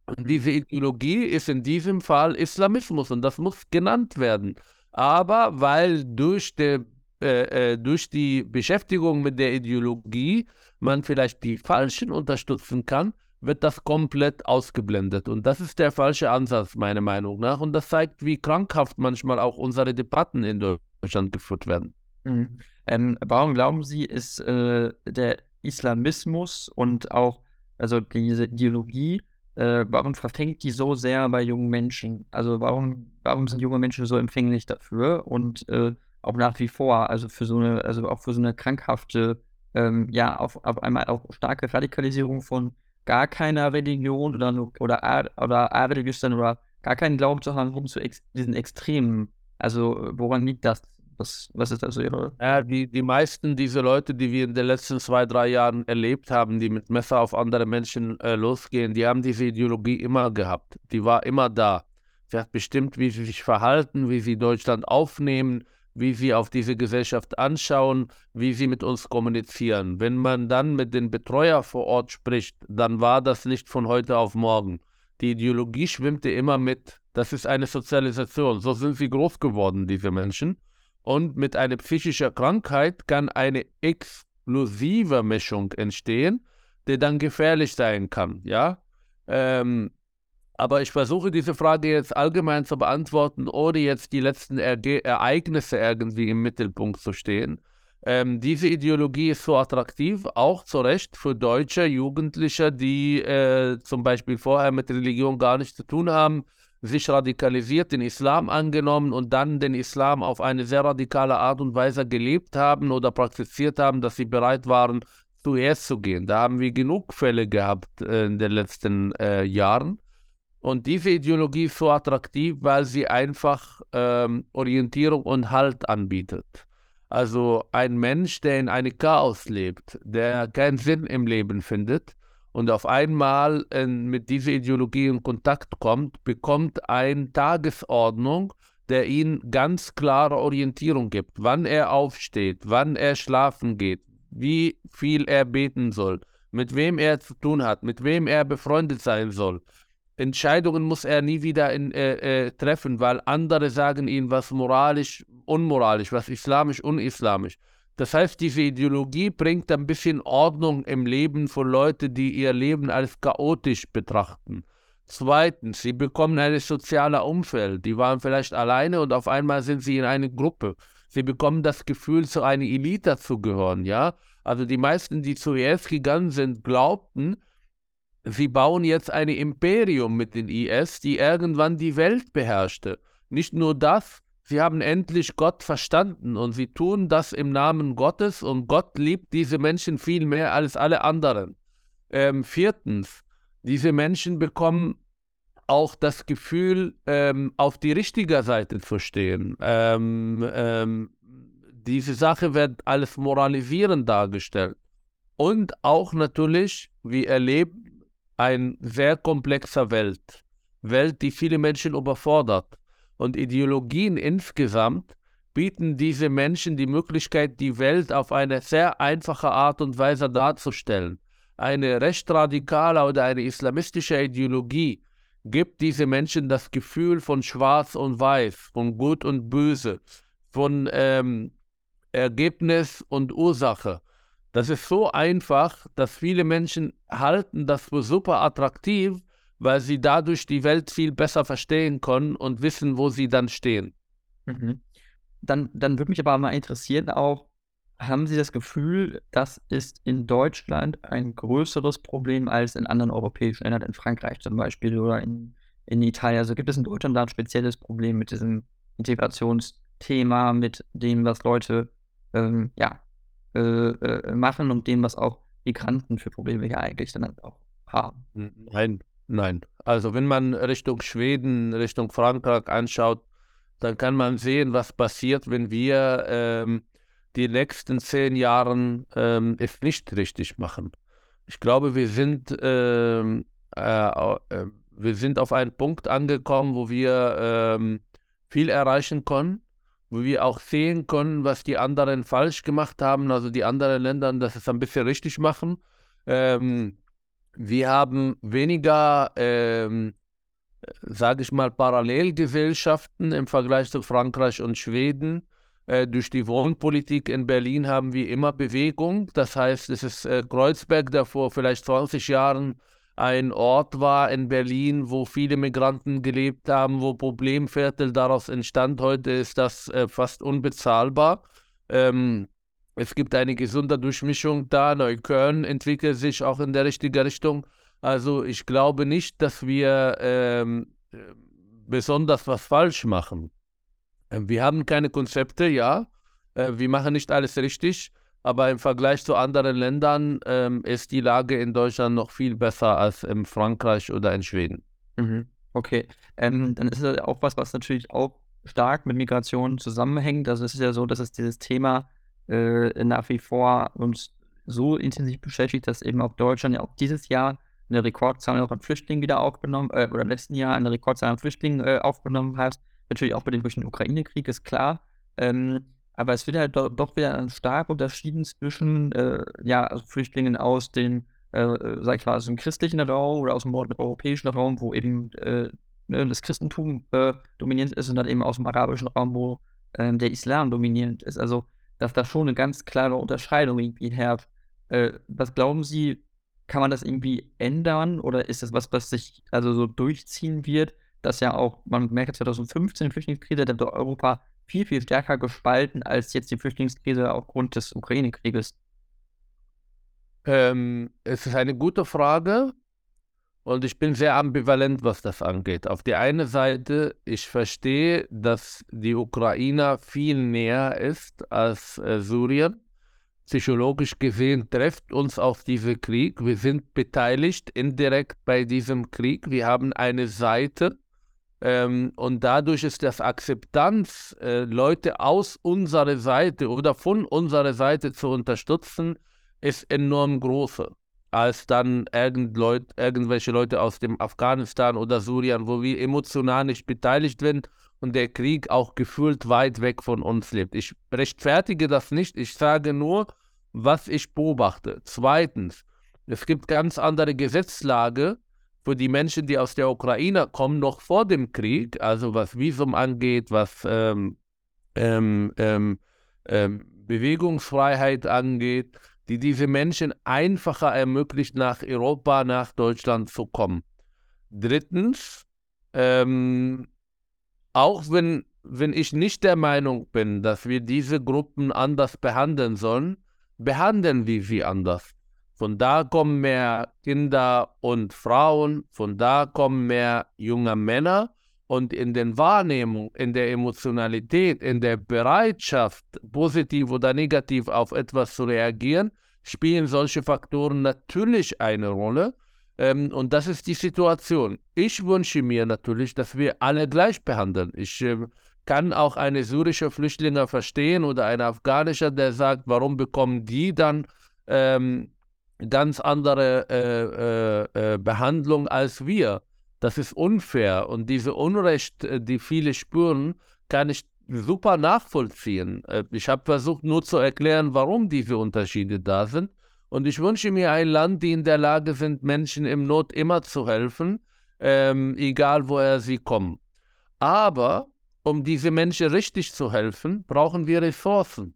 Und diese Ideologie ist in diesem Fall Islamismus und das muss genannt werden. Aber weil durch, die, äh, äh, durch die Beschäftigung mit der Ideologie man vielleicht die Falschen unterstützen kann, wird das komplett ausgeblendet. Und das ist der falsche Ansatz, meiner Meinung nach. Und das zeigt, wie krankhaft manchmal auch unsere Debatten in Deutschland geführt werden. Mhm. Ähm, warum glauben Sie, ist äh, der Islamismus und auch also diese Ideologie äh, warum verfängt die so sehr bei jungen Menschen? Also warum, warum sind junge Menschen so empfänglich dafür und äh, auch nach wie vor, also für so eine, also auch für so eine krankhafte, ähm, ja, auf, auf einmal auch starke Radikalisierung von gar keiner Religion oder oder oder Religion oder gar keinen Glauben zu haben, rum zu ex diesen Extremen. Also woran liegt das? Was, was ist also Ihre? Ja, die, die meisten dieser Leute, die wir in den letzten zwei, drei Jahren erlebt haben, die mit Messer auf andere Menschen äh, losgehen, die haben diese Ideologie immer gehabt. Die war immer da. Sie hat bestimmt, wie sie sich verhalten, wie sie Deutschland aufnehmen, wie sie auf diese Gesellschaft anschauen, wie sie mit uns kommunizieren. Wenn man dann mit den Betreuer vor Ort spricht, dann war das nicht von heute auf morgen. Die Ideologie schwimmte immer mit. Das ist eine Sozialisation. So sind sie groß geworden, diese Menschen. Und mit einer psychischen Krankheit kann eine explosive Mischung entstehen, die dann gefährlich sein kann. Ja? Ähm, aber ich versuche diese Frage jetzt allgemein zu beantworten, ohne jetzt die letzten Erge Ereignisse irgendwie im Mittelpunkt zu stehen. Ähm, diese Ideologie ist so attraktiv, auch zu Recht für deutsche Jugendliche, die äh, zum Beispiel vorher mit Religion gar nichts zu tun haben, sich radikalisiert, den Islam angenommen und dann den Islam auf eine sehr radikale Art und Weise gelebt haben oder praktiziert haben, dass sie bereit waren, zuerst zu gehen. Da haben wir genug Fälle gehabt äh, in den letzten äh, Jahren. Und diese Ideologie ist so attraktiv, weil sie einfach ähm, Orientierung und Halt anbietet. Also ein Mensch, der in einem Chaos lebt, der keinen Sinn im Leben findet, und auf einmal äh, mit dieser Ideologie in Kontakt kommt, bekommt eine Tagesordnung, der ihm ganz klare Orientierung gibt, wann er aufsteht, wann er schlafen geht, wie viel er beten soll, mit wem er zu tun hat, mit wem er befreundet sein soll. Entscheidungen muss er nie wieder in, äh, äh, treffen, weil andere sagen ihm, was moralisch, unmoralisch, was islamisch, unislamisch. Das heißt, diese Ideologie bringt ein bisschen Ordnung im Leben von Leuten, die ihr Leben als chaotisch betrachten. Zweitens, sie bekommen ein soziales Umfeld. Die waren vielleicht alleine und auf einmal sind sie in einer Gruppe. Sie bekommen das Gefühl, zu einer Elite zu gehören, ja. Also die meisten, die zuerst gegangen sind, glaubten, sie bauen jetzt ein Imperium mit den IS, die irgendwann die Welt beherrschte. Nicht nur das, sie haben endlich Gott verstanden und sie tun das im Namen Gottes und Gott liebt diese Menschen viel mehr als alle anderen. Ähm, viertens, diese Menschen bekommen auch das Gefühl, ähm, auf die richtige Seite zu stehen. Ähm, ähm, diese Sache wird alles moralisierend dargestellt. Und auch natürlich, wir erleben eine sehr komplexe Welt. Welt, die viele Menschen überfordert. Und Ideologien insgesamt bieten diese Menschen die Möglichkeit, die Welt auf eine sehr einfache Art und Weise darzustellen. Eine recht radikale oder eine islamistische Ideologie gibt diese Menschen das Gefühl von Schwarz und Weiß, von Gut und Böse, von ähm, Ergebnis und Ursache. Das ist so einfach, dass viele Menschen halten das für super attraktiv, weil sie dadurch die Welt viel besser verstehen können und wissen, wo sie dann stehen. Mhm. Dann, dann würde mich aber mal interessieren auch, haben Sie das Gefühl, das ist in Deutschland ein größeres Problem als in anderen europäischen Ländern, in Frankreich zum Beispiel oder in, in Italien? Also gibt es in Deutschland da ein spezielles Problem mit diesem Integrationsthema, mit dem, was Leute ähm, ja, äh, äh, machen und dem, was auch Migranten für Probleme hier eigentlich dann auch haben? Nein, nein. Also wenn man Richtung Schweden, Richtung Frankreich anschaut, dann kann man sehen, was passiert, wenn wir ähm, die nächsten zehn Jahre ähm, es nicht richtig machen. Ich glaube, wir sind, ähm, äh, äh, wir sind auf einen Punkt angekommen, wo wir ähm, viel erreichen können, wo wir auch sehen können, was die anderen falsch gemacht haben, also die anderen Länder, dass es ein bisschen richtig machen. Ähm, wir haben weniger ähm, sage ich mal, Parallelgesellschaften im Vergleich zu Frankreich und Schweden. Äh, durch die Wohnpolitik in Berlin haben wir immer Bewegung. Das heißt, es ist äh, Kreuzberg, der vor vielleicht 20 Jahren ein Ort war in Berlin, wo viele Migranten gelebt haben, wo Problemviertel daraus entstand. Heute ist das äh, fast unbezahlbar. Ähm, es gibt eine gesunde Durchmischung da. Neukölln entwickelt sich auch in der richtigen Richtung. Also ich glaube nicht, dass wir ähm, besonders was falsch machen. Ähm, wir haben keine Konzepte, ja. Äh, wir machen nicht alles richtig, aber im Vergleich zu anderen Ländern ähm, ist die Lage in Deutschland noch viel besser als in Frankreich oder in Schweden. Mhm. Okay, ähm, dann ist es auch was, was natürlich auch stark mit Migration zusammenhängt. Also es ist ja so, dass es dieses Thema äh, nach wie vor uns so intensiv beschäftigt, dass eben auch Deutschland ja auch dieses Jahr eine Rekordzahl an Flüchtlingen wieder aufgenommen, äh, oder im letzten Jahr eine Rekordzahl an Flüchtlingen äh, aufgenommen hat. Natürlich auch bei dem durch den Ukraine-Krieg, ist klar. Ähm, aber es wird halt do doch wieder stark unterschieden zwischen äh, ja, also Flüchtlingen aus dem, äh, sag ich mal, aus dem christlichen Raum oder aus dem europäischen Raum, wo eben äh, ne, das Christentum äh, dominierend ist und dann eben aus dem arabischen Raum, wo ähm, der Islam dominierend ist. Also, dass da schon eine ganz klare Unterscheidung irgendwie herrscht. Äh, was glauben Sie, kann man das irgendwie ändern oder ist das was, was sich also so durchziehen wird? Dass ja auch, man merkt 2015 die Flüchtlingskrise, da wird Europa viel, viel stärker gespalten als jetzt die Flüchtlingskrise aufgrund des Ukraine-Krieges. Ähm, es ist eine gute Frage und ich bin sehr ambivalent, was das angeht. Auf der einen Seite, ich verstehe, dass die Ukraine viel näher ist als äh, Syrien psychologisch gesehen trifft uns auch dieser Krieg. Wir sind beteiligt indirekt bei diesem Krieg. Wir haben eine Seite ähm, und dadurch ist das Akzeptanz, äh, Leute aus unserer Seite oder von unserer Seite zu unterstützen, ist enorm groß als dann irgend Leut, irgendwelche Leute aus dem Afghanistan oder Syrien, wo wir emotional nicht beteiligt sind und der Krieg auch gefühlt weit weg von uns lebt. Ich rechtfertige das nicht, ich sage nur, was ich beobachte. Zweitens, es gibt ganz andere Gesetzlage für die Menschen, die aus der Ukraine kommen, noch vor dem Krieg, also was Visum angeht, was ähm, ähm, ähm, ähm Bewegungsfreiheit angeht, die diese Menschen einfacher ermöglicht, nach Europa, nach Deutschland zu kommen. Drittens, ähm, auch wenn, wenn ich nicht der Meinung bin, dass wir diese Gruppen anders behandeln sollen, behandeln wir sie anders. Von da kommen mehr Kinder und Frauen, von da kommen mehr junge Männer und in den Wahrnehmung, in der Emotionalität, in der Bereitschaft, positiv oder negativ auf etwas zu reagieren, spielen solche Faktoren natürlich eine Rolle. Ähm, und das ist die Situation. Ich wünsche mir natürlich, dass wir alle gleich behandeln. Ich äh, kann auch eine syrische Flüchtlinge verstehen oder ein afghanischer, der sagt, warum bekommen die dann ähm, ganz andere äh, äh, äh Behandlung als wir? Das ist unfair und diese Unrecht, äh, die viele spüren, kann ich super nachvollziehen. Äh, ich habe versucht nur zu erklären, warum diese Unterschiede da sind. Und ich wünsche mir ein Land, die in der Lage sind, Menschen im Not immer zu helfen, ähm, egal woher sie kommen. Aber um diese Menschen richtig zu helfen, brauchen wir Ressourcen.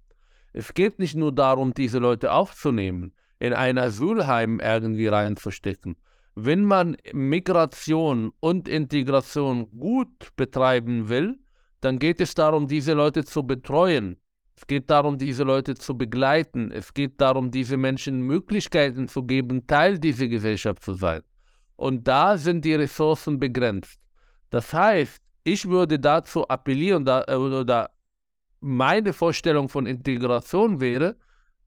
Es geht nicht nur darum, diese Leute aufzunehmen, in ein Asylheim irgendwie reinzustecken wenn man Migration und Integration gut betreiben will, dann geht es darum, diese Leute zu betreuen. Es geht darum, diese Leute zu begleiten. Es geht darum, diese Menschen Möglichkeiten zu geben, Teil dieser Gesellschaft zu sein. Und da sind die Ressourcen begrenzt. Das heißt, ich würde dazu appellieren, da, äh, oder meine Vorstellung von Integration wäre,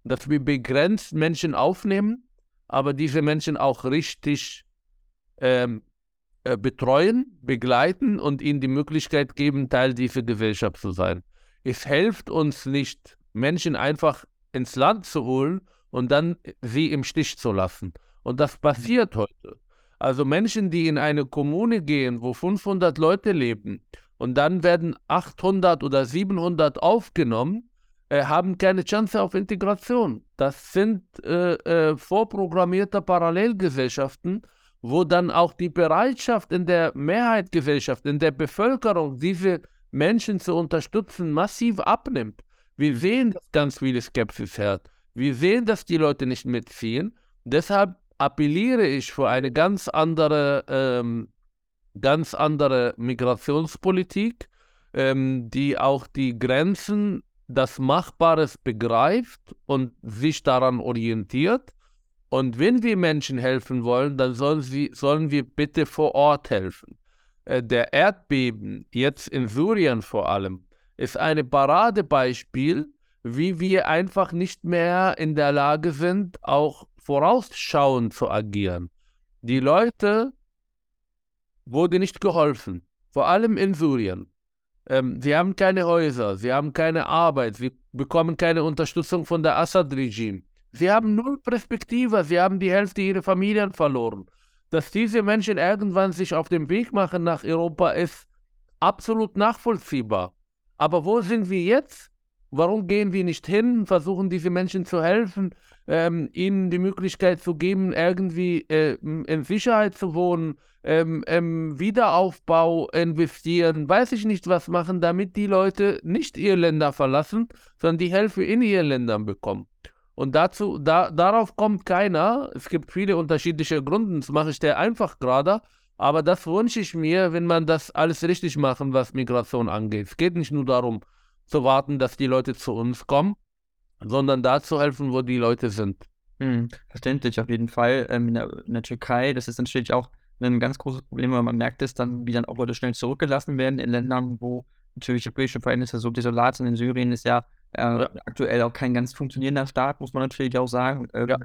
dass wir begrenzt Menschen aufnehmen, aber diese Menschen auch richtig ähm, äh, betreuen, begleiten und ihnen die Möglichkeit geben, Teil dieser Gesellschaft zu sein. Es hilft uns nicht, Menschen einfach ins Land zu holen und dann sie im Stich zu lassen. Und das passiert heute. Also Menschen, die in eine Kommune gehen, wo 500 Leute leben und dann werden 800 oder 700 aufgenommen, äh, haben keine Chance auf Integration. Das sind äh, äh, vorprogrammierte Parallelgesellschaften, wo dann auch die Bereitschaft in der Mehrheitsgesellschaft, in der Bevölkerung, diese Menschen zu unterstützen, massiv abnimmt. Wir sehen, dass ganz viele Skepsis herrscht. Wir sehen, dass die Leute nicht mitziehen. Deshalb appelliere ich für eine ganz andere, ähm, ganz andere Migrationspolitik, ähm, die auch die Grenzen das Machbares begreift und sich daran orientiert. Und wenn wir Menschen helfen wollen, dann sollen, sie, sollen wir bitte vor Ort helfen. Äh, der Erdbeben, jetzt in Syrien vor allem, ist ein Paradebeispiel, wie wir einfach nicht mehr in der Lage sind, auch vorausschauend zu agieren. Die Leute wurde nicht geholfen, vor allem in Syrien. Ähm, sie haben keine Häuser, sie haben keine Arbeit, sie bekommen keine Unterstützung von der Assad-Regime. Sie haben null Perspektive, sie haben die Hälfte ihrer Familien verloren. Dass diese Menschen irgendwann sich auf den Weg machen nach Europa, ist absolut nachvollziehbar. Aber wo sind wir jetzt? Warum gehen wir nicht hin, versuchen diese Menschen zu helfen, ähm, ihnen die Möglichkeit zu geben, irgendwie äh, in Sicherheit zu wohnen, ähm, ähm, Wiederaufbau investieren, weiß ich nicht was machen, damit die Leute nicht ihr Länder verlassen, sondern die Hilfe in ihren Ländern bekommen. Und dazu, da, darauf kommt keiner. Es gibt viele unterschiedliche Gründe, das mache ich dir einfach gerade. Aber das wünsche ich mir, wenn man das alles richtig machen, was Migration angeht. Es geht nicht nur darum, zu warten, dass die Leute zu uns kommen, sondern da zu helfen, wo die Leute sind. Hm, verständlich, auf jeden Fall. Ähm, in, der, in, der, Türkei, das ist natürlich auch ein ganz großes Problem, weil man merkt es dann, wie dann auch Leute schnell zurückgelassen werden in Ländern, wo natürlich die politische Verhältnisse so desolat sind. In Syrien ist ja, äh, ja, aktuell auch kein ganz funktionierender Staat, muss man natürlich auch sagen. Ähm, ja.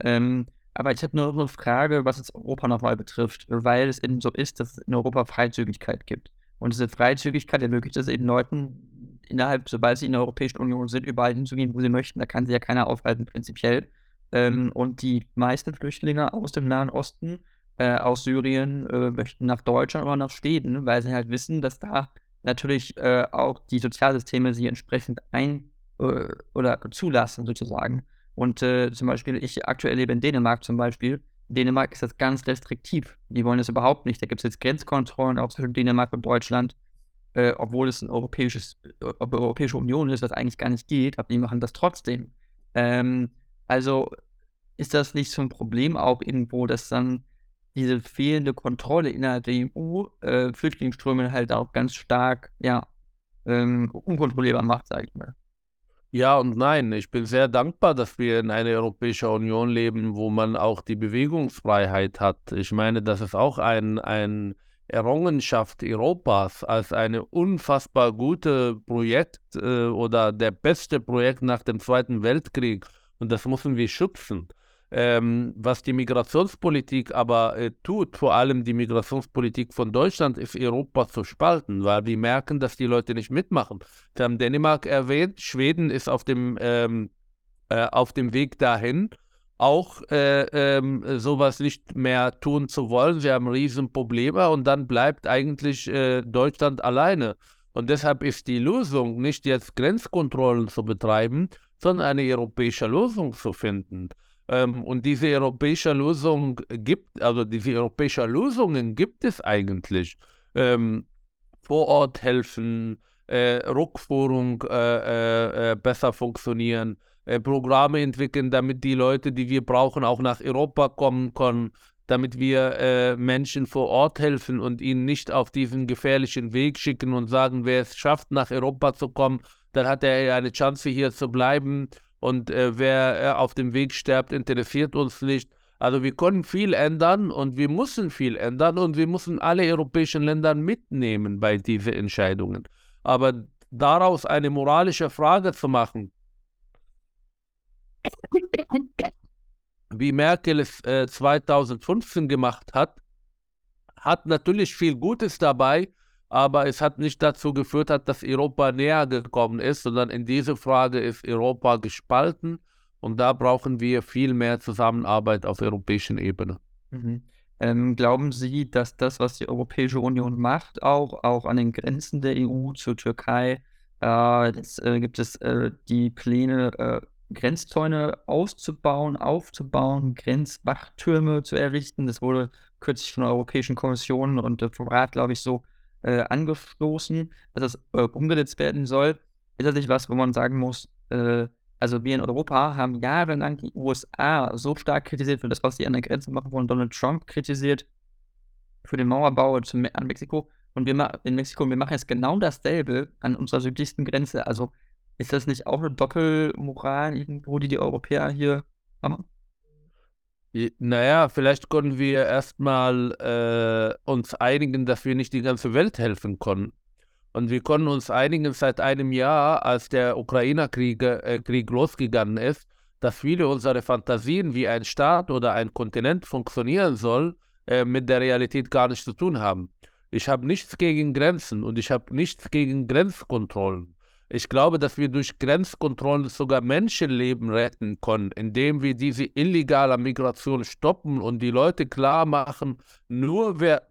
ähm, aber ich habe nur eine Frage, was es Europa nochmal betrifft, weil es eben so ist, dass es in Europa Freizügigkeit gibt. Und diese Freizügigkeit ermöglicht es eben Leuten, innerhalb, sobald sie in der Europäischen Union sind, überall hinzugehen, wo sie möchten. Da kann sie ja keiner aufhalten, prinzipiell. Ähm, und die meisten Flüchtlinge aus dem Nahen Osten äh, aus Syrien äh, möchten nach Deutschland oder nach Schweden, weil sie halt wissen, dass da natürlich äh, auch die Sozialsysteme sie entsprechend ein äh, oder zulassen sozusagen. Und äh, zum Beispiel, ich aktuell lebe in Dänemark zum Beispiel. In Dänemark ist das ganz restriktiv. Die wollen das überhaupt nicht. Da gibt es jetzt Grenzkontrollen auch zwischen Dänemark und Deutschland, äh, obwohl es ein europäisches, ob Europäische Union ist, was eigentlich gar nicht geht, aber die machen das trotzdem. Ähm, also ist das nicht so ein Problem auch irgendwo, dass dann diese fehlende Kontrolle innerhalb der EU äh, Flüchtlingsströme halt auch ganz stark, ja, ähm, unkontrollierbar macht, sage ich mal. Ja und nein. Ich bin sehr dankbar, dass wir in einer Europäischen Union leben, wo man auch die Bewegungsfreiheit hat. Ich meine, das ist auch ein, ein Errungenschaft Europas als eine unfassbar gute Projekt äh, oder der beste Projekt nach dem Zweiten Weltkrieg. Und das müssen wir schützen. Ähm, was die Migrationspolitik aber äh, tut, vor allem die Migrationspolitik von Deutschland, ist Europa zu spalten, weil wir merken, dass die Leute nicht mitmachen. Wir haben Dänemark erwähnt, Schweden ist auf dem, ähm, äh, auf dem Weg dahin, auch äh, ähm, sowas nicht mehr tun zu wollen. Sie haben Riesenprobleme und dann bleibt eigentlich äh, Deutschland alleine. Und deshalb ist die Lösung nicht jetzt Grenzkontrollen zu betreiben, sondern eine europäische Lösung zu finden. Ähm, und diese europäische Lösung gibt, also diese europäische Lösungen gibt es eigentlich. Ähm, vor Ort helfen, äh, Rückführung äh, äh, äh besser funktionieren, äh, Programme entwickeln, damit die Leute, die wir brauchen, auch nach Europa kommen können, damit wir äh, Menschen vor Ort helfen und ihnen nicht auf diesen gefährlichen Weg schicken und sagen, wer es schafft, nach Europa zu kommen, dann hat er eine Chance hier zu bleiben und äh, wer äh, auf dem Weg stirbt, interessiert uns nicht. Also wir können viel ändern und wir müssen viel ändern und wir müssen alle europäischen Länder mitnehmen bei diesen Entscheidungen. Aber daraus eine moralische Frage zu machen, wie Merkel es äh, 2015 gemacht hat, hat natürlich viel Gutes dabei, aber es hat nicht dazu geführt, dass Europa näher gekommen ist, sondern in dieser Frage ist Europa gespalten und da brauchen wir viel mehr Zusammenarbeit auf europäischen Ebene. Mhm. Ähm, glauben Sie, dass das, was die Europäische Union macht, auch, auch an den Grenzen der EU zur Türkei, äh, jetzt äh, gibt es äh, die Pläne, äh, Grenzzäune auszubauen, aufzubauen, Grenzwachtürme zu errichten. Das wurde kürzlich von der Europäischen Kommission und vom Rat, glaube ich, so äh, angestoßen, dass das äh, umgesetzt werden soll. Ist das nicht was, wo man sagen muss, äh, also wir in Europa haben jahrelang die USA so stark kritisiert für das, was sie an der Grenze machen wollen, Donald Trump kritisiert für den Mauerbau an Mexiko. Und wir in Mexiko, wir machen jetzt genau dasselbe an unserer südlichsten Grenze. Also ist das nicht auch eine Doppelmoral irgendwo, die die Europäer hier haben? Naja, vielleicht können wir erstmal äh, uns einigen, dass wir nicht die ganze Welt helfen können. Und wir können uns einigen seit einem Jahr, als der Ukraine-Krieg äh, Krieg losgegangen ist, dass viele unserer Fantasien, wie ein Staat oder ein Kontinent funktionieren soll, äh, mit der Realität gar nichts zu tun haben. Ich habe nichts gegen Grenzen und ich habe nichts gegen Grenzkontrollen. Ich glaube, dass wir durch Grenzkontrollen sogar Menschenleben retten können, indem wir diese illegale Migration stoppen und die Leute klar machen, nur wer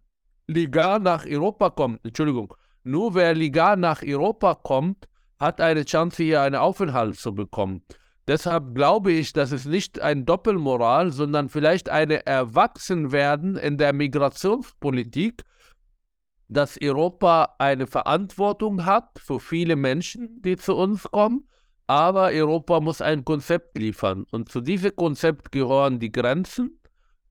legal nach Europa kommt, Entschuldigung, nur wer legal nach Europa kommt, hat eine Chance, hier einen Aufenthalt zu bekommen. Deshalb glaube ich, dass es nicht ein Doppelmoral, sondern vielleicht eine Erwachsenwerden in der Migrationspolitik, dass Europa eine Verantwortung hat für viele Menschen, die zu uns kommen, aber Europa muss ein Konzept liefern. Und zu diesem Konzept gehören die Grenzen,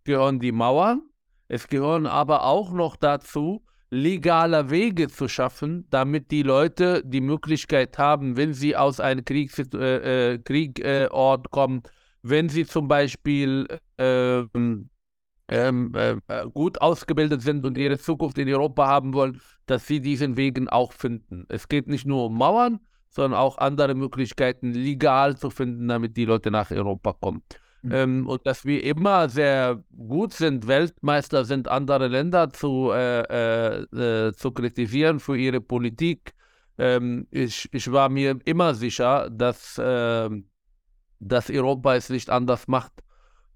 gehören die Mauern, es gehören aber auch noch dazu, legale Wege zu schaffen, damit die Leute die Möglichkeit haben, wenn sie aus einem Kriegs äh, äh, Kriegort kommen, wenn sie zum Beispiel äh, ähm, äh, äh, gut ausgebildet sind und ihre Zukunft in Europa haben wollen, dass sie diesen Wegen auch finden. Es geht nicht nur um Mauern, sondern auch andere Möglichkeiten legal zu finden, damit die Leute nach Europa kommen. Mhm. Ähm, und dass wir immer sehr gut sind, Weltmeister sind, andere Länder zu, äh, äh, äh zu kritisieren für ihre Politik. Ähm, ich, ich war mir immer sicher, dass, ähm, dass Europa es nicht anders macht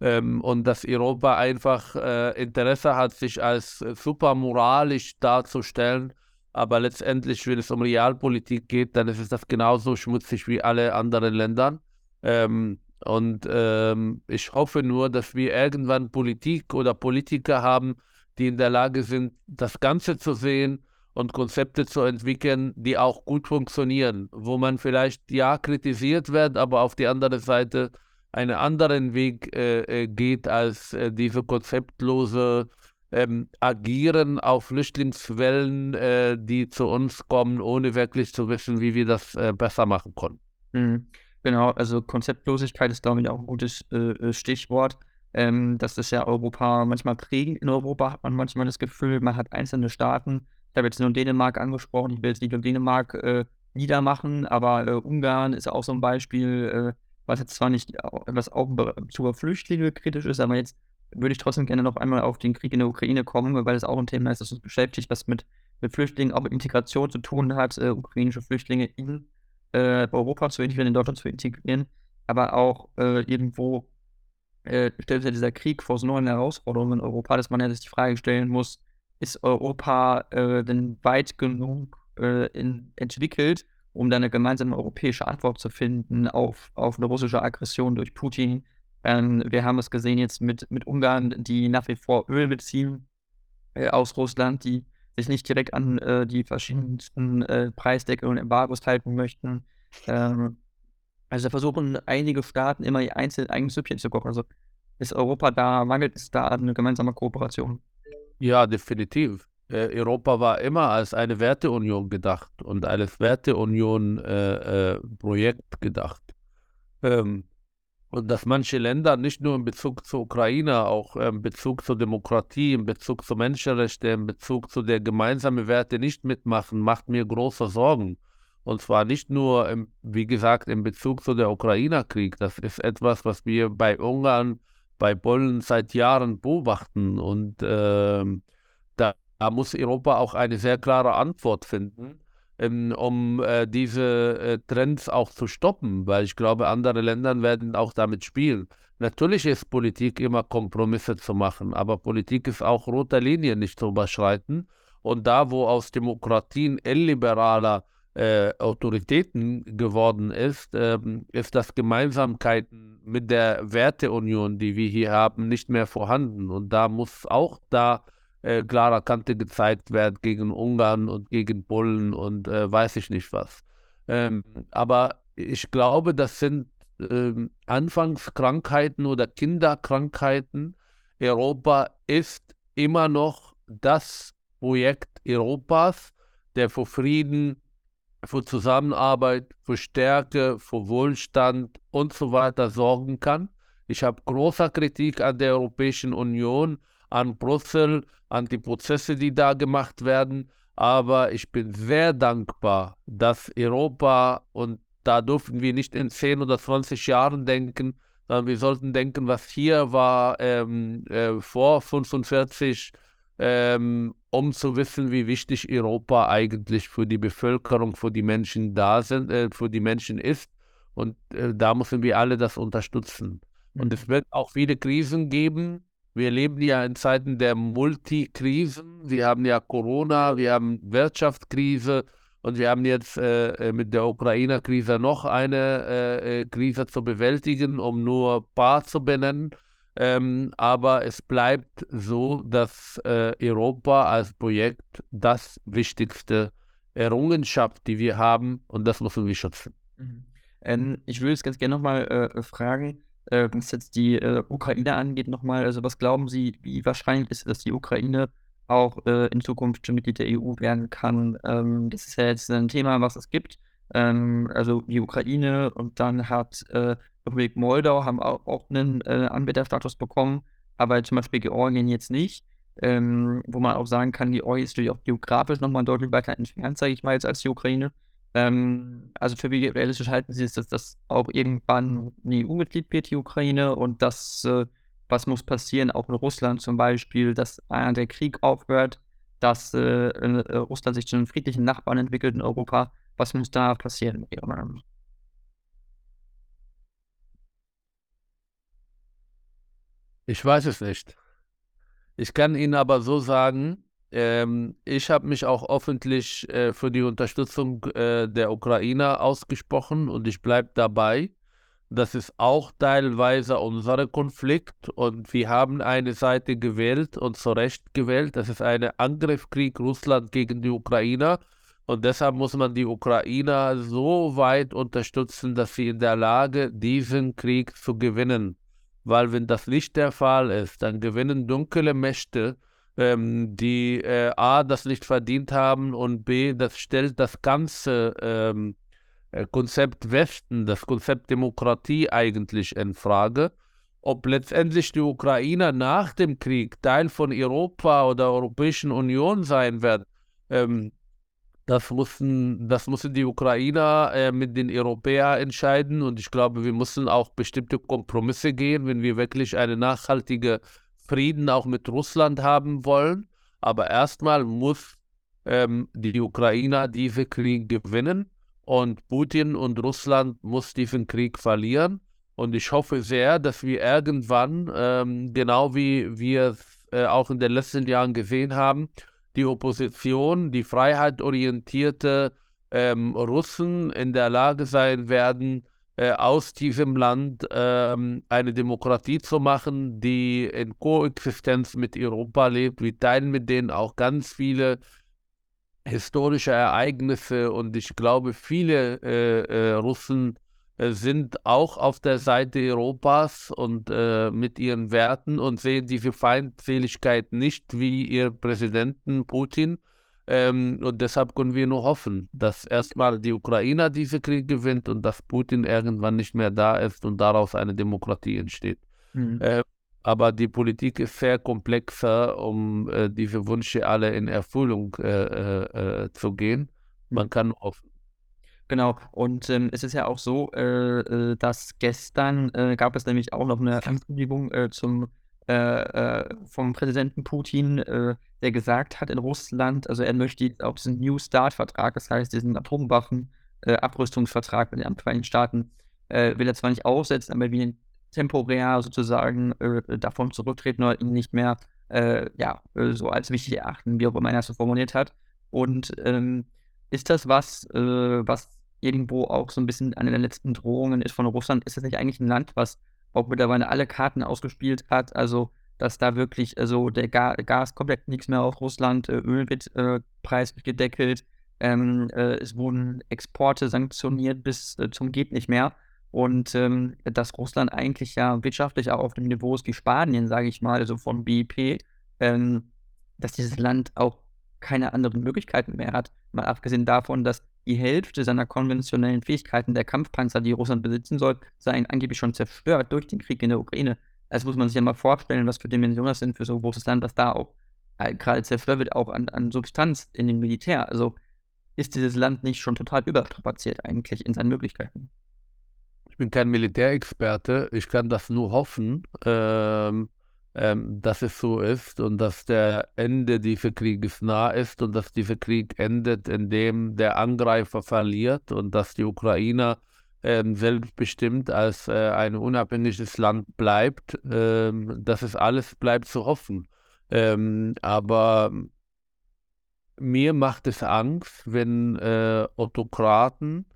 ähm, und dass Europa einfach äh, Interesse hat, sich als super moralisch darzustellen. Aber letztendlich, wenn es um Realpolitik geht, dann ist es das genauso schmutzig wie alle anderen Länder. Ähm, und ähm, ich hoffe nur, dass wir irgendwann Politik oder Politiker haben, die in der Lage sind, das Ganze zu sehen und Konzepte zu entwickeln, die auch gut funktionieren, wo man vielleicht ja kritisiert wird, aber auf die andere Seite einen anderen Weg äh, äh, geht als äh, diese konzeptlose ähm, Agieren auf Flüchtlingswellen, äh, die zu uns kommen, ohne wirklich zu wissen, wie wir das äh, besser machen können. Mhm. Genau, also Konzeptlosigkeit ist, glaube ich, auch ein gutes äh, Stichwort. Ähm, das ist ja Europa manchmal prägend. In Europa hat man manchmal das Gefühl, man hat einzelne Staaten. Ich habe jetzt nur Dänemark angesprochen. Ich will jetzt nicht nur Dänemark niedermachen, aber Ungarn ist auch so ein Beispiel, was jetzt zwar nicht, was auch zu Flüchtlinge kritisch ist, aber jetzt würde ich trotzdem gerne noch einmal auf den Krieg in der Ukraine kommen, weil das auch ein Thema ist, das uns beschäftigt, was mit, mit Flüchtlingen, auch mit Integration zu tun hat, äh, ukrainische Flüchtlinge in äh, Europa zu integrieren, in Deutschland zu integrieren, aber auch äh, irgendwo äh, stellt ja dieser Krieg vor so neuen Herausforderungen in Europa, dass man ja sich die Frage stellen muss, ist Europa äh, denn weit genug äh, entwickelt, um dann eine gemeinsame europäische Antwort zu finden auf, auf eine russische Aggression durch Putin? Ähm, wir haben es gesehen jetzt mit, mit Ungarn, die nach wie vor Öl beziehen äh, aus Russland, die sich nicht direkt an äh, die verschiedensten äh, Preisdeckel und Embargos halten möchten. Ähm, also versuchen einige Staaten immer ihr einzeln eigenes Süppchen zu kochen. Also ist Europa da, mangelt es da eine gemeinsame Kooperation? Ja, definitiv. Äh, Europa war immer als eine Werteunion gedacht und als Werteunion-Projekt äh, äh, gedacht. Ähm, und dass manche Länder nicht nur in Bezug zur Ukraine, auch in Bezug zur Demokratie, in Bezug zu Menschenrechten, in Bezug zu der gemeinsamen Werte nicht mitmachen, macht mir große Sorgen. Und zwar nicht nur, im, wie gesagt, in Bezug zu der Ukraine-Krieg. Das ist etwas, was wir bei Ungarn, bei Polen seit Jahren beobachten. Und äh, da, da, muss Europa auch eine sehr klare Antwort finden ähm, um äh, diese äh, Trends auch zu stoppen, weil ich glaube, andere Länder werden auch damit spielen. Natürlich ist Politik immer Kompromisse zu machen, aber Politik ist auch rote Linien nicht zu überschreiten. Und da, wo aus Demokratien illiberaler äh, Autoritäten geworden ist, ähm, ist das Gemeinsamkeiten mit der Werteunion, die wir hier haben, nicht mehr vorhanden. Und da muss auch da äh, klarer Kante gezeigt wird gegen Ungarn und gegen Polen und äh, weiß ich nicht was. Ähm, aber ich glaube, das sind ähm, Anfangskrankheiten oder Kinderkrankheiten. Europa ist immer noch das Projekt Europas, der für Frieden, für Zusammenarbeit, für Stärke, für Wohlstand und so weiter sorgen kann. Ich habe große Kritik an der Europäischen Union, an Brüssel, an die Prozesse, die da gemacht werden. Aber ich bin sehr dankbar, dass Europa, und da dürfen wir nicht in 10 oder 20 Jahren denken, sondern wir sollten denken, was hier war ähm, äh, vor 45, ähm, um zu wissen, wie wichtig Europa eigentlich für die Bevölkerung, für die Menschen da sind, äh, für die Menschen ist. Und äh, da müssen wir alle das unterstützen. Und mhm. es wird auch viele Krisen geben, wir leben ja in Zeiten der Multikrisen. Wir haben ja Corona, wir haben Wirtschaftskrise und wir haben jetzt äh, äh mit der Ukraine-Krise noch eine äh, äh, Krise zu bewältigen, um nur ein paar zu benennen. Ähm, aber es bleibt so, dass äh, Europa als Projekt das wichtigste Errungenschaft, die wir haben, und das müssen wir schützen. Mhm. Ähm, ich würde jetzt ganz gerne nochmal äh, fragen, äh, was jetzt die äh, Ukraine angeht, nochmal, also was glauben Sie, wie wahrscheinlich ist, dass die Ukraine auch äh, in Zukunft schon Mitglied der EU werden kann? Ähm, das ist ja jetzt ein Thema, was es gibt. Ähm, also die Ukraine und dann hat äh, Republik Moldau haben auch, auch einen äh, Anbieterstatus bekommen, aber zum Beispiel Georgien jetzt nicht. Ähm, wo man auch sagen kann, Georgien ist natürlich auch geografisch nochmal deutlich weiter entfernt, sage ich mal, jetzt als die Ukraine. Ähm, also für wie realistisch halten Sie es, dass das auch irgendwann ein EU-Mitglied wird, die Ukraine, und das, äh, was muss passieren, auch in Russland zum Beispiel, dass äh, der Krieg aufhört, dass äh, äh, Russland sich zu einem friedlichen Nachbarn entwickelt in Europa. Was muss da passieren? Ich weiß es nicht. Ich kann Ihnen aber so sagen, ähm, ich habe mich auch öffentlich äh, für die Unterstützung äh, der Ukrainer ausgesprochen und ich bleibe dabei. Das ist auch teilweise unser Konflikt und wir haben eine Seite gewählt und zu Recht gewählt. Das ist ein Angriffskrieg Russland gegen die Ukrainer und deshalb muss man die Ukrainer so weit unterstützen, dass sie in der Lage, diesen Krieg zu gewinnen. Weil wenn das nicht der Fall ist, dann gewinnen dunkle Mächte ähm, die äh, A, das nicht verdient haben und B, das stellt das ganze ähm, äh, Konzept Westen, das Konzept Demokratie eigentlich in Frage. Ob letztendlich die Ukrainer nach dem Krieg Teil von Europa oder Europäischen Union sein werden, ähm, das mussten, das mussten die Ukrainer äh, mit den Europäern entscheiden. Und ich glaube, wir müssen auch bestimmte Kompromisse gehen, wenn wir wirklich einen nachhaltigen Frieden auch mit Russland haben wollen. Aber erstmal muss ähm, die Ukrainer diesen Krieg gewinnen und Putin und Russland muss diesen Krieg verlieren. Und ich hoffe sehr, dass wir irgendwann, ähm, genau wie wir es äh, auch in den letzten Jahren gesehen haben, die Opposition, die freiheitsorientierte ähm, Russen in der Lage sein werden, äh, aus diesem Land ähm, eine Demokratie zu machen, die in Koexistenz mit Europa lebt. Wir teilen mit denen auch ganz viele historische Ereignisse und ich glaube, viele äh, äh, Russen äh, sind auch auf der Seite Europas und äh, mit ihren Werten und sehen diese Feindseligkeit nicht wie ihr Präsidenten Putin. Ähm, und deshalb können wir nur hoffen, dass erstmal die Ukrainer diese Krieg gewinnt und dass Putin irgendwann nicht mehr da ist und daraus eine Demokratie entsteht. Mhm. Äh, aber die Politik ist sehr komplexer, um äh, diese Wünsche alle in Erfüllung äh, äh, zu gehen. Man mhm. kann nur hoffen. Genau, und ähm, es ist ja auch so, äh, äh, dass gestern äh, gab es nämlich auch noch eine Ankündigung äh, zum, äh, äh, vom Präsidenten Putin, der gesagt hat in Russland, also er möchte auch diesen New Start-Vertrag, das heißt diesen Atomwaffen-Abrüstungsvertrag mit den Vereinigten Staaten, will er zwar nicht aussetzen, aber ihn temporär sozusagen davon zurücktreten oder ihn nicht mehr ja, so als wichtig erachten, wie auch immer er so formuliert hat. Und ähm, ist das was, was irgendwo auch so ein bisschen eine der letzten Drohungen ist von Russland, ist das nicht eigentlich ein Land, was auch mittlerweile alle Karten ausgespielt hat? Also, dass da wirklich, also der Ga Gas komplett nichts mehr auf Russland, äh, Öl wird äh, preislich gedeckelt, ähm, äh, es wurden Exporte sanktioniert bis äh, zum geht nicht mehr. Und ähm, dass Russland eigentlich ja wirtschaftlich auch auf dem Niveau ist wie Spanien, sage ich mal, also von BIP, ähm, dass dieses Land auch keine anderen Möglichkeiten mehr hat. Mal abgesehen davon, dass die Hälfte seiner konventionellen Fähigkeiten der Kampfpanzer, die Russland besitzen soll, seien angeblich schon zerstört durch den Krieg in der Ukraine. Das muss man sich ja mal vorstellen, was für Dimensionen das sind für so ein großes Land, was da auch äh, gerade zerstört wird, auch an, an Substanz in dem Militär. Also ist dieses Land nicht schon total überstrapaziert eigentlich in seinen Möglichkeiten? Ich bin kein Militärexperte, ich kann das nur hoffen. Ähm, ähm, dass es so ist und dass der Ende dieses Krieges nah ist und dass dieser Krieg endet, indem der Angreifer verliert und dass die Ukrainer ähm, selbstbestimmt als äh, ein unabhängiges Land bleibt. Ähm, das ist alles bleibt zu hoffen. Ähm, aber mir macht es Angst, wenn äh, Autokraten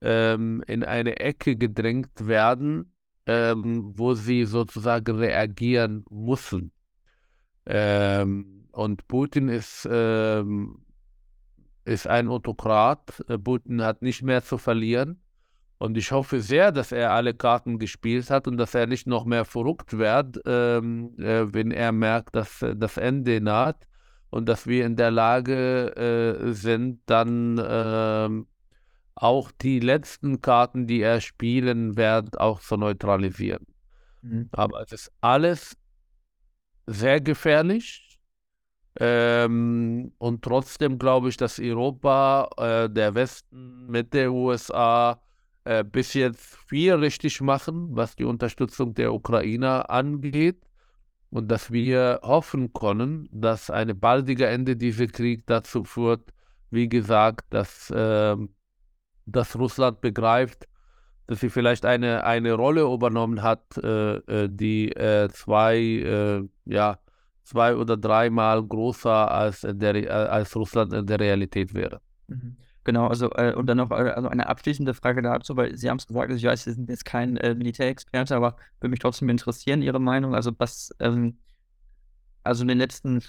ähm, in eine Ecke gedrängt werden, ähm, wo sie sozusagen reagieren müssen. Ähm, und Putin ist, ähm, ist ein Autokrat. Äh, Putin hat nicht mehr zu verlieren. Und ich hoffe sehr, dass er alle Karten gespielt hat und dass er nicht noch mehr verrückt wird, ähm, äh, wenn er merkt, dass äh, das Ende naht und dass wir in der Lage äh, sind, dann ähm, auch die letzten Karten, die er spielen wird, auch zu neutralisieren. Mhm. Aber es ist alles sehr gefährlich. Ähm, und trotzdem glaube ich, dass Europa, äh, der Westen mit den USA äh, bis jetzt viel richtig machen, was die Unterstützung der Ukrainer angeht. Und dass wir hoffen können, dass ein baldiger Ende dieser Krieg dazu führt, wie gesagt, dass äh, dass Russland begreift, dass sie vielleicht eine, eine Rolle übernommen hat, äh, äh die äh, zwei, äh, ja, zwei oder dreimal größer als, der, äh, als Russland in der Realität wäre. Mhm. Genau, also äh, und dann noch also eine abschließende Frage dazu, weil Sie haben es gesagt, also ich weiß, Sie sind jetzt kein Militärexperte, aber würde mich trotzdem interessieren, Ihre Meinung. Also was, ähm, also den letzten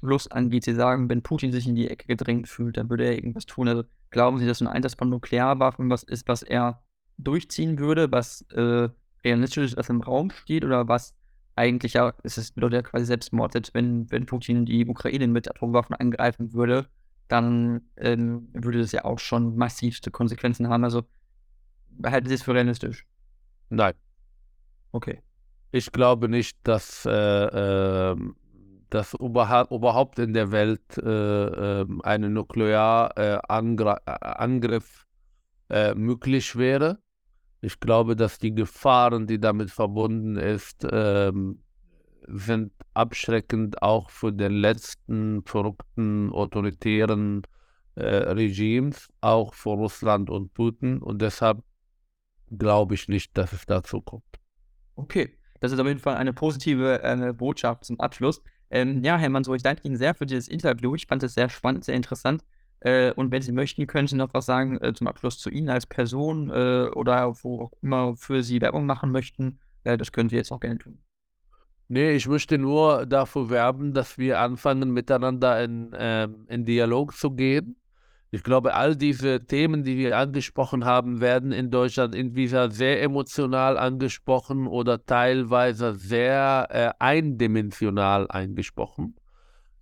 Schluss angeht, Sie sagen, wenn Putin sich in die Ecke gedrängt fühlt, dann würde er irgendwas tun. Also Glauben Sie, dass ein Einsatz von Nuklearwaffen was ist, was er durchziehen würde, was äh, realistisch ist, was im Raum steht oder was eigentlich ja, ist es bedeutet ja quasi Selbstmord, selbst wenn, wenn Putin die Ukraine mit Atomwaffen angreifen würde, dann ähm, würde das ja auch schon massivste Konsequenzen haben. Also halten Sie es für realistisch? Nein. Okay. Ich glaube nicht, dass, äh, äh, dass überhaupt in der Welt äh, ähm, ein Nuklearangriff äh, äh, möglich wäre. Ich glaube, dass die Gefahren, die damit verbunden ist, ähm, sind abschreckend auch für den letzten verrückten autoritären äh, Regimes, auch für Russland und Putin. Und deshalb glaube ich nicht, dass es dazu kommt. Okay, das ist auf jeden Fall eine positive äh, Botschaft zum Abschluss. Ähm, ja, Herr Manso, ich danke Ihnen sehr für dieses Interview. Ich fand es sehr spannend, sehr interessant. Äh, und wenn Sie möchten, können Sie noch was sagen äh, zum Abschluss zu Ihnen als Person äh, oder wo auch immer für Sie Werbung machen möchten. Äh, das können Sie jetzt auch gerne tun. Nee, ich möchte nur dafür werben, dass wir anfangen, miteinander in, äh, in Dialog zu gehen. Ich glaube, all diese Themen, die wir angesprochen haben, werden in Deutschland entweder sehr emotional angesprochen oder teilweise sehr äh, eindimensional angesprochen.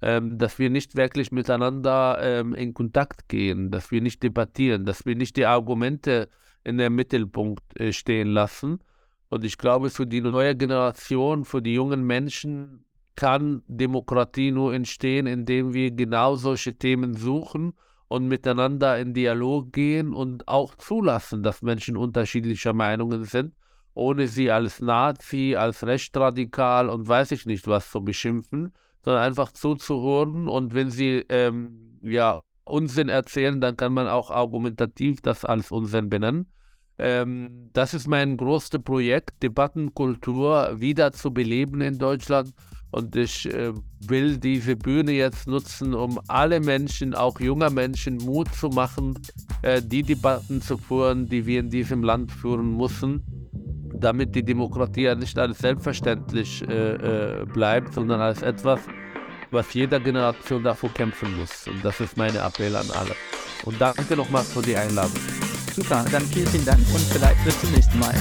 Ähm, dass wir nicht wirklich miteinander ähm, in Kontakt gehen, dass wir nicht debattieren, dass wir nicht die Argumente in den Mittelpunkt äh, stehen lassen und ich glaube, für die neue Generation, für die jungen Menschen kann Demokratie nur entstehen, indem wir genau solche Themen suchen und miteinander in Dialog gehen und auch zulassen, dass Menschen unterschiedlicher Meinungen sind, ohne sie als Nazi, als rechtsradikal und weiß ich nicht was zu beschimpfen, sondern einfach zuzuhören und wenn sie ähm, ja Unsinn erzählen, dann kann man auch argumentativ das als Unsinn benennen. Ähm, das ist mein größtes Projekt, Debattenkultur wieder zu beleben in Deutschland. Und ich äh, will diese Bühne jetzt nutzen, um alle Menschen, auch junger Menschen, Mut zu machen, äh, die Debatten zu führen, die wir in diesem Land führen müssen, damit die Demokratie ja nicht als selbstverständlich äh, äh bleibt, sondern als etwas, was jeder Generation dafür kämpfen muss. Und das ist mein Appell an alle. Und danke nochmal für die Einladung. Super, dann vielen, vielen Dank und vielleicht bis zum nächsten Mal.